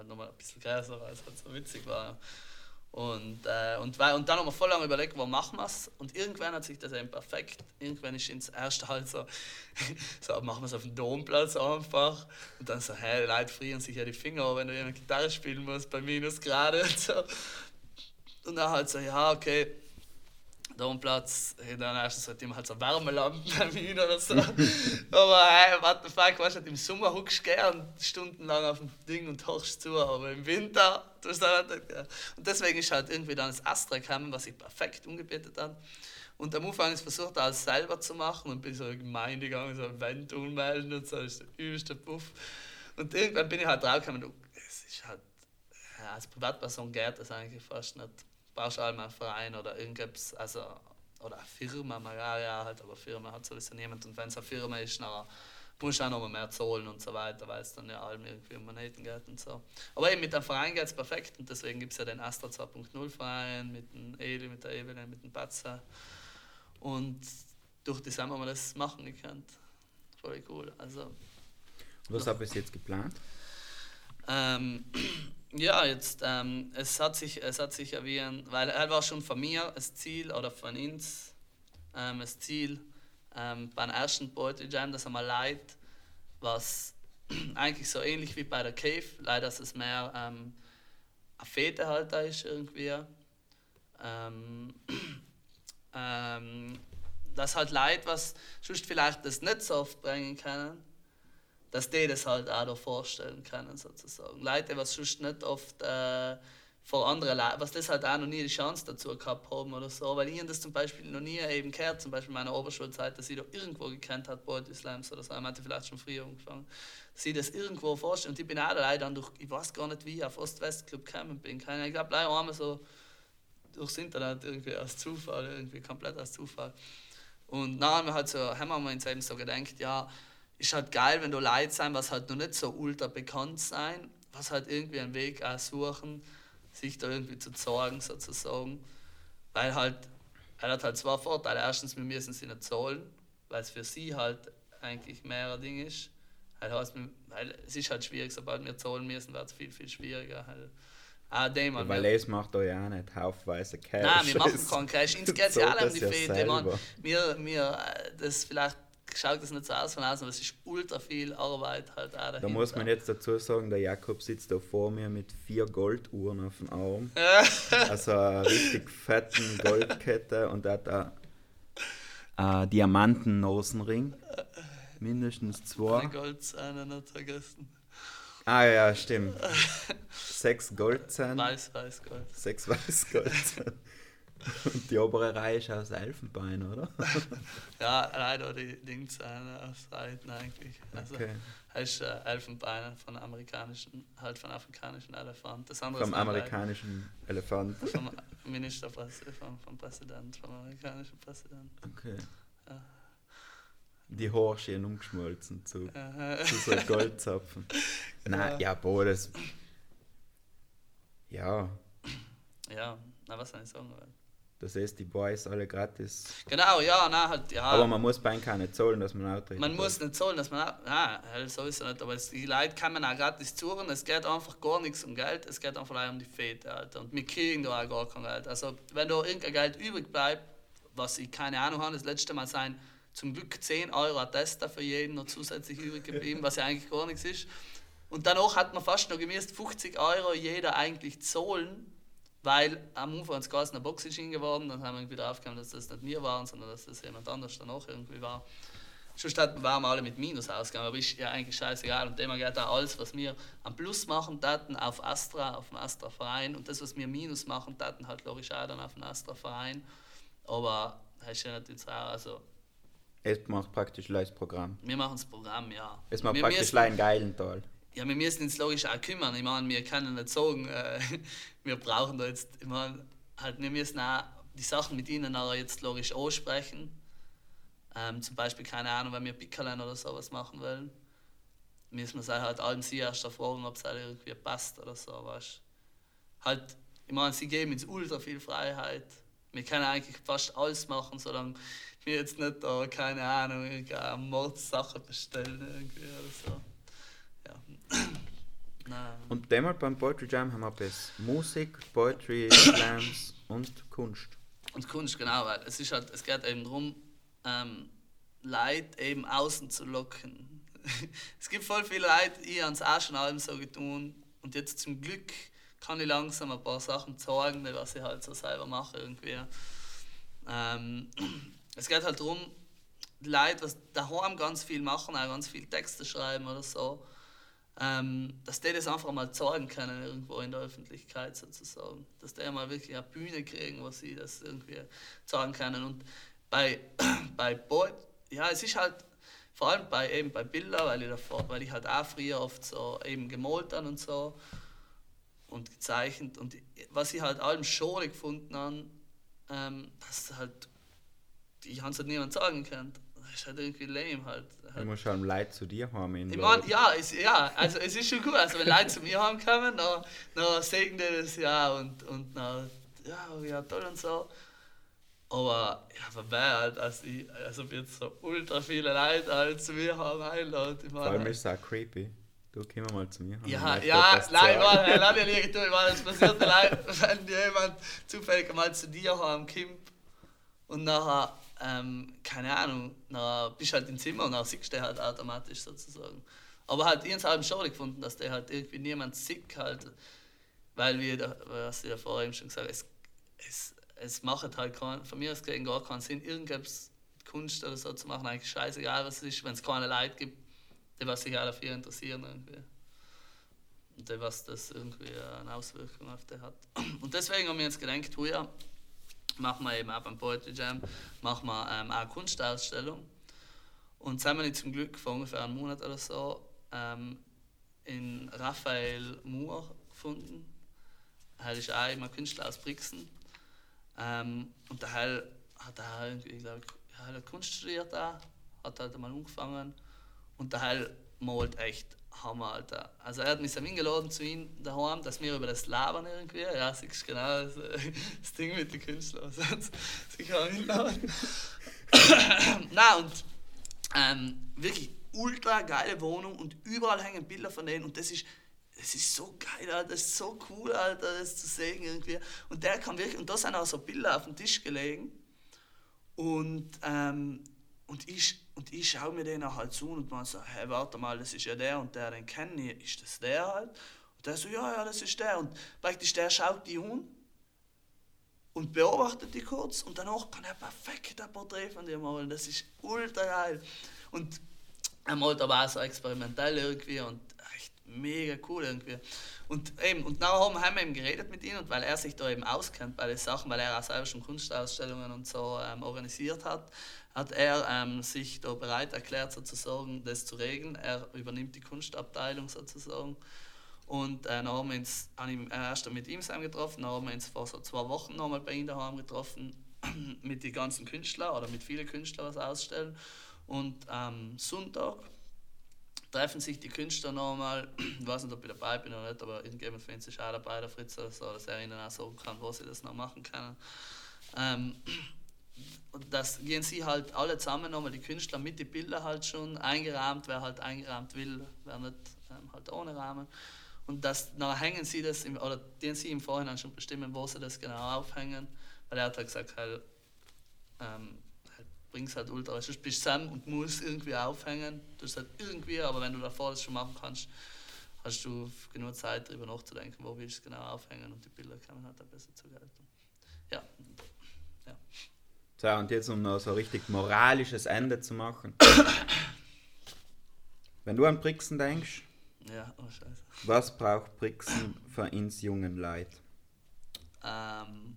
Halt nochmal ein bisschen größer, weil es halt so witzig war. Und, äh, und, weil, und dann haben wir voll lange überlegt, wo machen wir es. Und irgendwann hat sich das eben perfekt. Irgendwann ist ins erste halt so, so machen wir es auf dem Domplatz einfach. Und dann so, hey, die Leute frieren sich ja die Finger, wenn du eine Gitarre spielen musst bei Minusgrade und so. Und dann halt so, ja, okay, Domplatz, dann erstens hat immer halt so Wärmelampen oder so. aber hey, what the fuck, weißt du, im Sommer huckst du gern stundenlang auf dem Ding und hochst zu, aber im Winter tust du dann nicht gern. Und deswegen ist halt irgendwie dann das Astra gekommen, was ich perfekt umgebietet habe. Und am Anfang ist versucht, alles selber zu machen und bin so in die Gemeinde gegangen, so Event ummelden und so, das ist der übelste Puff. Und irgendwann bin ich halt draufgekommen, es ist halt, ja, als Privatperson geht das eigentlich fast nicht brauchst du einmal einen Verein oder irgendwas, also, oder eine Firma, mal, ja, ja, halt, aber Firma hat sowieso niemand. Und wenn es eine Firma ist, dann musst du auch noch mehr zahlen und so weiter, weil es dann ja allem irgendwie um Moneten geht und so. Aber eben mit dem Verein geht es perfekt und deswegen gibt es ja den Astra 2.0 Verein mit dem Eli, mit der Evelyn, mit dem Patzer. Und durch das haben wir das machen gekannt. Voll cool. Also, Was habt ihr jetzt geplant? ähm, ja, jetzt, ähm, es hat sich, es hat sich erwiesen, weil er war schon von mir das Ziel oder von uns ähm, das Ziel ähm, beim ersten Poetry Jam, dass einmal leid, was eigentlich so ähnlich wie bei der Cave, leider ist es mehr ähm, ein Fetehalter ist irgendwie. Ähm, ähm, das halt Leid, was sonst vielleicht das nicht so oft bringen können dass die das halt auch vorstellen können, sozusagen. Leute, was sonst nicht oft äh, vor anderen Leuten, was das halt auch noch nie die Chance dazu gehabt haben oder so, weil ich das zum Beispiel noch nie eben gehört, zum Beispiel in meiner Oberschulzeit, dass ich da irgendwo gekannt hat, Poetry Slams oder so, ich hatte vielleicht schon früher angefangen, ich das irgendwo vorstellen und ich bin auch leider dann durch, ich weiß gar nicht wie, auf Ost-West-Club gekommen bin, ich glaube leider einmal so durchs Internet irgendwie als Zufall, irgendwie komplett als Zufall. Und dann haben wir halt so, haben wir uns eben so gedacht, ja, ist halt geil, wenn du Leute sein, was halt noch nicht so ultra bekannt sein, was halt irgendwie einen Weg auch suchen, sich da irgendwie zu zeigen sozusagen. Weil halt, er hat halt zwei Vorteile. Erstens, wir müssen sie nicht zahlen, weil es für sie halt eigentlich mehr ein Ding ist. Halt heißt, weil es ist halt schwierig, sobald wir zahlen müssen, wird es viel, viel schwieriger. Halt. Ah, dem, Ja, weil es macht euch auch nicht haufenweise Cash. Nein, wir machen keinen Cash. Uns geht ja alle um die ja selber. Wir, wir, äh, das vielleicht schaut das nicht so aus von außen, aber es ist ultra viel Arbeit halt auch Da muss man jetzt dazu sagen, der Jakob sitzt da vor mir mit vier Golduhren auf dem Arm. also eine richtig fetten Goldkette und er hat da einen Diamanten-Nosenring. Mindestens zwei. Ein Goldzähne nicht vergessen. Ah ja, stimmt. Sechs Goldzähne. Weiß, weiß, Gold. Sechs Weißgoldzähne. Und die obere Reihe ist aus Elfenbein, oder? Ja, leider die Dingzähne aus Seiten eigentlich. Also, Okay. ist äh, Elfenbein von amerikanischen, halt von afrikanischen Elefant. Das andere Vom amerikanischen Elefant. Leid Vom Ministerpräsident, vom, vom Präsident, vom amerikanischen Präsidenten. Okay. Ja. Die Haare schön umgeschmolzen zu, zu so Goldzapfen. Nein, ja, boah, das. Ja, ja, na, was soll ich sagen? Weil- das ist die Boys alle gratis. Genau, ja, na, halt, ja. Aber man muss bei ihnen keine zahlen, dass man auftritt. Man muss nicht zahlen, dass man. auch- Nein, sowieso nicht. Aber es, die Leute kann man auch gratis zuhören. Es geht einfach gar nichts um Geld. Es geht einfach um die Fete, Alter. Und wir kriegen da auch gar kein Geld. Also, wenn da irgendein Geld übrig bleibt, was ich keine Ahnung habe, das letzte Mal sein, zum Glück 10 Euro Attester für jeden noch zusätzlich übrig geblieben, was ja eigentlich gar nichts ist. Und danach hat man fast noch gemäß 50 Euro jeder eigentlich zahlen, weil am Anfang uns Gas eine Box ist geworden, dann haben wir irgendwie draufgekommen, dass das nicht wir waren, sondern dass das jemand anders dann auch irgendwie war. Schon statt waren wir alle mit Minus ausgegangen, aber ist ja eigentlich scheißegal. Und dem geht auch alles, was wir am Plus machen, Daten auf Astra, auf dem Astra-Verein. Und das, was wir Minus machen, Daten halt logisch auch dann auf dem Astra-Verein. Aber das ist ja natürlich auch, also Es macht praktisch leichtes Programm. wir machen das Programm, ja. Es macht wir praktisch müssen- einen geilen Teil. Ja, wir müssen uns logisch auch kümmern. Ich meine, wir können nicht sagen, äh, wir brauchen da jetzt, ich meine, halt, wir müssen auch die Sachen mit ihnen auch jetzt logisch aussprechen. Ähm, zum Beispiel, keine Ahnung, wenn wir Pickerlein oder sowas machen wollen, müssen wir sie halt allem sie erst fragen, ob es halt irgendwie passt oder so, weißt Halt, ich meine, sie geben uns ultra viel Freiheit. Wir können eigentlich fast alles machen, solange wir jetzt nicht da, keine Ahnung, irgendeine Mordsache bestellen irgendwie oder so. Und demmal beim Poetry Jam haben wir bis Musik, Poetry, Slams und Kunst. Und Kunst, genau, weil es ist halt, es geht eben darum, ähm, Leute eben außen zu locken. es gibt voll viele Leute, ich habe es auch schon allem so getan und jetzt zum Glück kann ich langsam ein paar Sachen zeigen, die was ich halt so selber mache irgendwie. Ähm, es geht halt darum, die Leute, was daheim ganz viel machen, auch ganz viel Texte schreiben oder so, ähm, dass die das einfach mal zeigen können irgendwo in der Öffentlichkeit sozusagen. Dass die mal wirklich eine Bühne kriegen, wo sie das irgendwie zeigen können. Und bei, bei Boyd, ja, es ist halt vor allem bei, eben bei Bildern, weil ich, davor, weil ich halt auch früher oft so eben gemalt habe und so und gezeichnet. Und was ich halt allem schon gefunden habe, ähm, dass halt, ich habe es halt niemand sagen können. Das ist halt irgendwie lame halt. Du musst halt Leute zu dir haben. Ich meine, ja, es, ja, also es ist schon gut. Also wenn Leute zu mir haben kommen, dann, dann sehen die das ja und, und dann, ja, ja, toll und so. Aber ja, wer halt, als ich, also jetzt so ultra viele Leute halt zu mir haben einladen. Ich Vor allem ist es auch creepy. Du komm mal zu mir. ja, ich ja, nein, sagen. warte, lass dir liegen, du, ich meine, es passiert wenn jemand zufällig mal zu dir haben kommt und nachher, ähm, keine Ahnung, nachher bist halt im Zimmer und dann siehst du den halt automatisch sozusagen. Aber halt, ich habe es schon gefunden, dass der halt irgendwie niemand sieht halt, weil wir, was ich ja vorher eben schon gesagt habe, es, es, es macht halt kein, von mir aus gesehen gar keinen Sinn, irgendwas Kunst oder so zu machen, eigentlich scheißegal was es ist, wenn es keine Leute gibt, die was sich auch dafür interessieren irgendwie. Und die, was das irgendwie eine Auswirkung auf die hat. Und deswegen haben wir jetzt gedacht, ja, machen wir eben auch beim Poetry Jam, machen wir ähm, auch eine Kunstausstellung. Und jetzt haben wir zum Glück vor ungefähr einem Monat oder so ähm, in Raphael Moore gefunden. Er ist auch immer Künstler aus Brixen. Ähm, und der Heil hat er irgendwie, Kunst studiert da, hat halt einmal angefangen. Und der Heil malt echt Hammer, Alter. Also er hat mich eingeladen zu ihm daheim, dass wir über das labern irgendwie. Ja, siehst du genau das, das Ding mit den Künstlern. Sonst sicher einladen. Na und ähm, wirklich ultra geile Wohnung und überall hängen Bilder von denen und das ist das ist so geil, Alter, das ist so cool, Alter, das zu sehen irgendwie. Und der kann wirklich, und da sind auch so Bilder auf dem Tisch gelegen. Und, ähm, und ich, und ich schaue mir den halt zu und man so, hey, warte mal, das ist ja der und der, den kenne ich, ist das der halt? Und der so, ja, ja, das ist der. Und praktisch der schaut die an und beobachtet die kurz und danach kann er perfekt ein Porträt von dir malen. Das ist ultra geil. Und er malt aber auch so experimentell irgendwie und echt mega cool irgendwie. Und eben, und nachher haben haben wir eben geredet mit ihm und weil er sich da eben auskennt bei den Sachen, weil er auch selber schon Kunstausstellungen und so ähm, organisiert hat, hat er ähm, sich da bereit erklärt sozusagen das zu regeln. Er übernimmt die Kunstabteilung sozusagen. Und äh, dann haben wir uns ich erst mit ihm getroffen, dann haben wir uns vor so zwei Wochen nochmal bei ihm daheim getroffen mit den ganzen Künstlern oder mit vielen Künstlern was ausstellen. Und am Sonntag treffen sich die Künstler nochmal, ich weiß nicht, ob ich dabei bin oder nicht, aber irgendjemand uns ist auch dabei, der Fritz so, dass er ihnen auch sagen kann, wo sie das noch machen können. Ähm, und das gehen sie halt alle zusammen nochmal, die Künstler mit den Bildern halt schon eingerahmt, wer halt eingerahmt will, wer nicht, ähm, halt ohne Rahmen. Und das, dann hängen sie das, im, oder den sie im Vorhinein schon bestimmen, wo sie das genau aufhängen, weil er hat halt gesagt, halt, ähm, halt, bring's halt ultra, weil sonst bist du zusammen und musst irgendwie aufhängen, du halt irgendwie, aber wenn du davor das schon machen kannst, hast du genug Zeit darüber nachzudenken, wo willst du es genau aufhängen und die Bilder kommen halt auch besser zur Geltung. Ja, ja. So, und jetzt um noch so ein richtig moralisches Ende zu machen. Wenn du an Brixen denkst, Ja, oh scheiße. was braucht Brixen für uns jungen Leute? Ähm.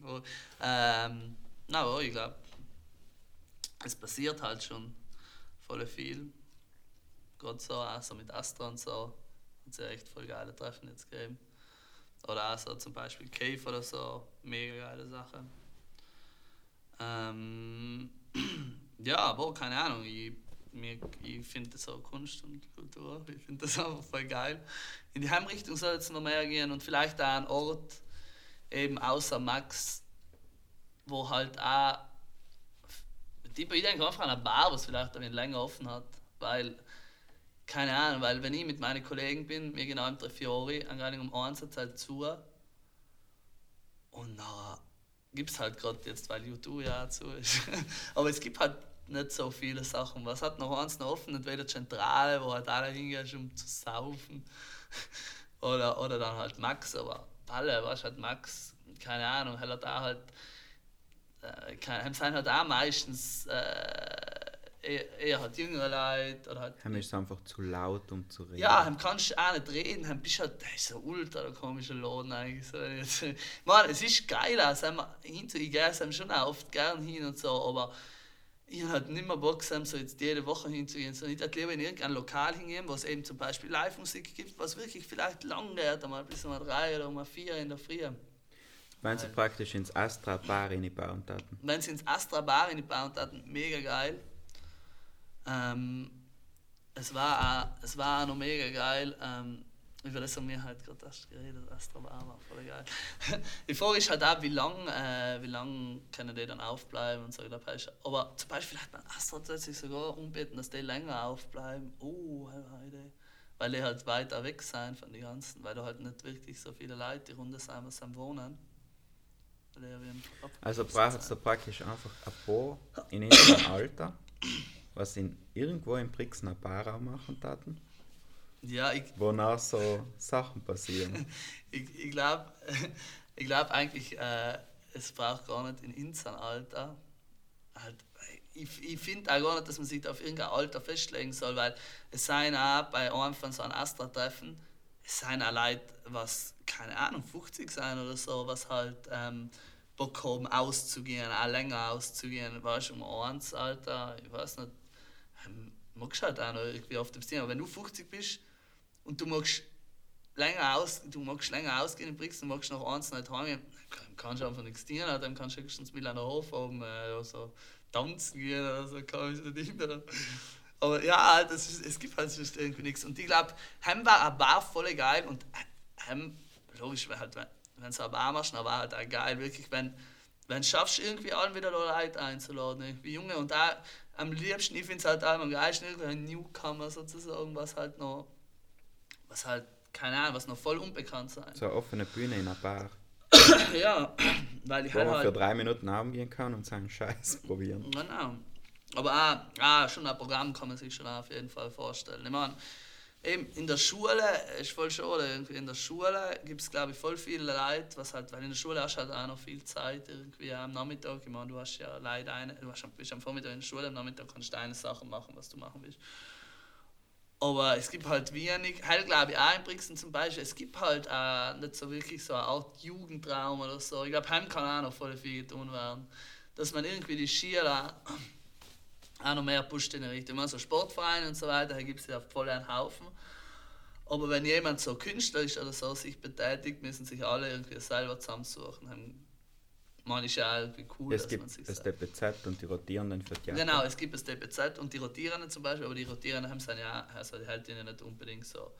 Wo- ähm, na, aber ich glaube, es passiert halt schon voll viel. Gerade so, auch so mit Astra und so, hat es ja echt voll geile Treffen jetzt gegeben. Oder auch so zum Beispiel Cave oder so, mega geile Sache. Ähm, ja, aber keine Ahnung, ich, ich finde so Kunst und Kultur, ich finde das einfach voll geil. In die Heimrichtung soll es noch mehr gehen und vielleicht auch ein Ort, eben außer Max, wo halt auch, ich denke einfach an eine Bar, was vielleicht ein bisschen länger offen hat, weil, keine Ahnung, weil wenn ich mit meinen Kollegen bin, wir genau im Trefiori, angegangen um eins hat halt zu und dann gibt es halt gerade jetzt, weil YouTube ja auch zu ist, aber es gibt halt nicht so viele Sachen. Was hat noch eins noch offen? Entweder Zentrale, wo halt alle hingehen, um zu saufen. oder, oder dann halt Max, aber alle, weißt du, halt Max, keine Ahnung, halt da halt, äh, keine, sind halt auch meistens äh, eher, eher halt jüngere Leute oder halt. Heim ist einfach zu laut, um zu reden. Ja, heim kannst du auch nicht reden, heim bist halt, das ist so ultra der komische Laden eigentlich. So. Jetzt, Mann, es ist geil, also hinter, ich gehe schon auch oft gern hin und so, aber ich habe halt nicht mehr Bock, so jetzt jede Woche hinzugehen, sondern ich hätte lieber in irgendein Lokal hingehen, wo es eben zum Beispiel Live-Musik gibt, was wirklich vielleicht lang geht, einmal bis um drei oder um vier in der Früh. Wenn sie praktisch ins Astra Bar reinbauen taten. Wenn sie ins Astra Bar reinbauen taten, mega geil. Ähm, es, war auch, es war noch mega geil. Ähm, über das haben wir halt gerade erst geredet, war voll geil. die Frage ist halt auch, wie lange äh, wie lang können die dann aufbleiben und so. Aber zum Beispiel hat man Astra plötzlich sogar umbeten, dass die länger aufbleiben. Oh, Heide. Weil die halt weiter weg sind von den ganzen, weil da halt nicht wirklich so viele Leute die Runde sind, was am Wohnen. Also braucht es da praktisch einfach ein paar in unserem Alter, was in irgendwo im Brixner Barau machen taten. Ja, ich. Wonach so Sachen passieren. ich ich glaube ich glaub eigentlich, äh, es braucht gar nicht in unserem Alter. Halt, ich ich finde auch gar nicht, dass man sich auf irgendein Alter festlegen soll, weil es seien auch bei einem von so einem Astra-Treffen, es seien auch Leute, was, keine Ahnung, 50 sein oder so, was halt ähm, Bock haben auszugehen, auch länger auszugehen, weißt du, um eins, Alter, ich weiß nicht, magst halt auch noch irgendwie auf dem Stil, aber wenn du 50 bist, und du magst länger aus, du magst länger ausgehen in Brixen, du magst noch eins nicht heim, dann kannst du einfach nichts tun, dann kannst du höchstens mit einer Hof oben äh, so tanzen gehen oder so, kann ich nicht mehr. Aber ja, das ist, es gibt halt irgendwie nichts. Und ich glaube, Hem war eine Bar voll geil und Hem, logisch, halt, wenn, wenn es eine Bar machst, dann war halt auch geil, wirklich, wenn, wenn du schaffst, irgendwie allen wieder Leute einzuladen, irgendwie Junge. Und da am liebsten, ich finde es halt auch am geilsten, ein Newcomer sozusagen, was halt noch was halt, keine Ahnung, was noch voll unbekannt sein. So eine offene Bühne in einer Bar. ja, weil ich Wo halt, man halt für drei Minuten Abend gehen kann und seinen Scheiß probieren. Genau. Aber auch, auch schon ein Programm kann man sich schon auf jeden Fall vorstellen. Ich meine, eben in der Schule ist voll schade, irgendwie in der Schule gibt es glaube ich voll viele Leute, was halt, weil in der Schule hast du halt auch noch viel Zeit irgendwie am Nachmittag. Ich meine, du hast ja leider eine, du bist am Vormittag in der Schule, am Nachmittag kannst du deine Sachen machen, was du machen willst. Aber es gibt halt wenig, halt glaube ich auch in Brixen zum Beispiel, es gibt halt auch nicht so wirklich so eine Art Jugendraum oder so. Ich glaube, heim kann auch noch voll viel getan werden. Dass man irgendwie die Skierer auch noch mehr pusht in die Richtung. Man so Sportvereine und so weiter, da gibt es ja voll einen Haufen. Aber wenn jemand so künstlerisch oder so sich betätigt, müssen sich alle irgendwie selber zusammensuchen. Man ist ja irgendwie cool, es dass gibt man sich das DPZ und die Rotierenden für Theater. Genau, es gibt das DPZ und die Rotierenden zum Beispiel, aber die Rotierenden haben sind ja, also die halten ja nicht unbedingt so,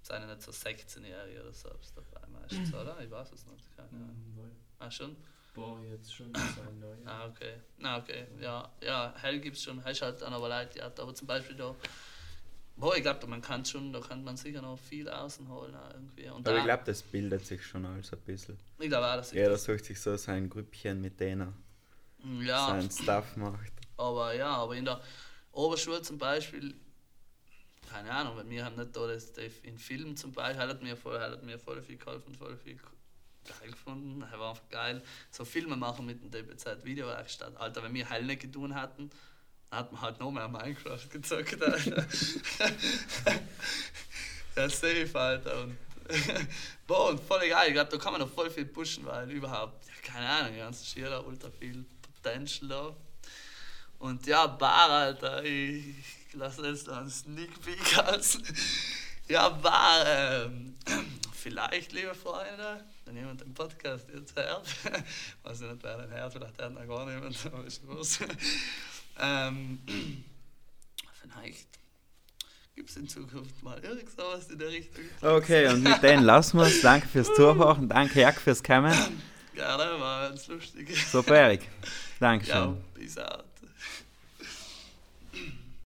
sind ja nicht so 16-Jährige oder so dabei meistens, oder? Ich weiß es nicht, keine Ahnung. Ah, schon? Boah, jetzt schon sein neu. Ah, okay. Na, okay. Ja, ja, hell gibt es schon, hast halt dann aber Leute, ja, aber zum Beispiel da, boah, ich glaube, man kann schon, da kann man sicher noch viel außen holen irgendwie. Und Aber da, ich glaube, das bildet sich schon alles ein bisschen. ich glaube auch, dass ich Jeder das, sucht sich so sein Grüppchen, mit denen er ja, seinen Stuff macht. Aber ja, aber in der Oberschule zum Beispiel, keine Ahnung, weil wir haben nicht da das, das in Filmen zum Beispiel, hat mir voll, hat mir voll viel geholfen, voll viel geil gefunden. Es war einfach geil. So Filme machen mit dem DBZ Videowerkstatt. Alter, wenn wir Heil nicht getan hatten, dann hat man halt noch mehr Minecraft gezockt. Alter. ja, safe, Alter. Und Boah, und voll geil. Ich glaube, da kann man noch voll viel pushen, weil überhaupt, ja, keine Ahnung, ganz Schieler, ultra viel Potential da. Und ja, Bar, Alter, ich, ich lasse jetzt noch einen Sneak Peek aus. Ja, Bar, ähm, vielleicht, liebe Freunde, wenn jemand den Podcast jetzt hört, weiß ich nicht, wer den hört, vielleicht hört noch gar niemand, aber ist los. ähm, vielleicht gibt es in Zukunft mal irgend sowas in der Richtung. Okay, und mit denen lassen wir es. Danke fürs Zuhören. Danke, Jack, fürs Kommen. Gerne, war ganz lustig. Super, Erik. Ja, Dankeschön. peace out.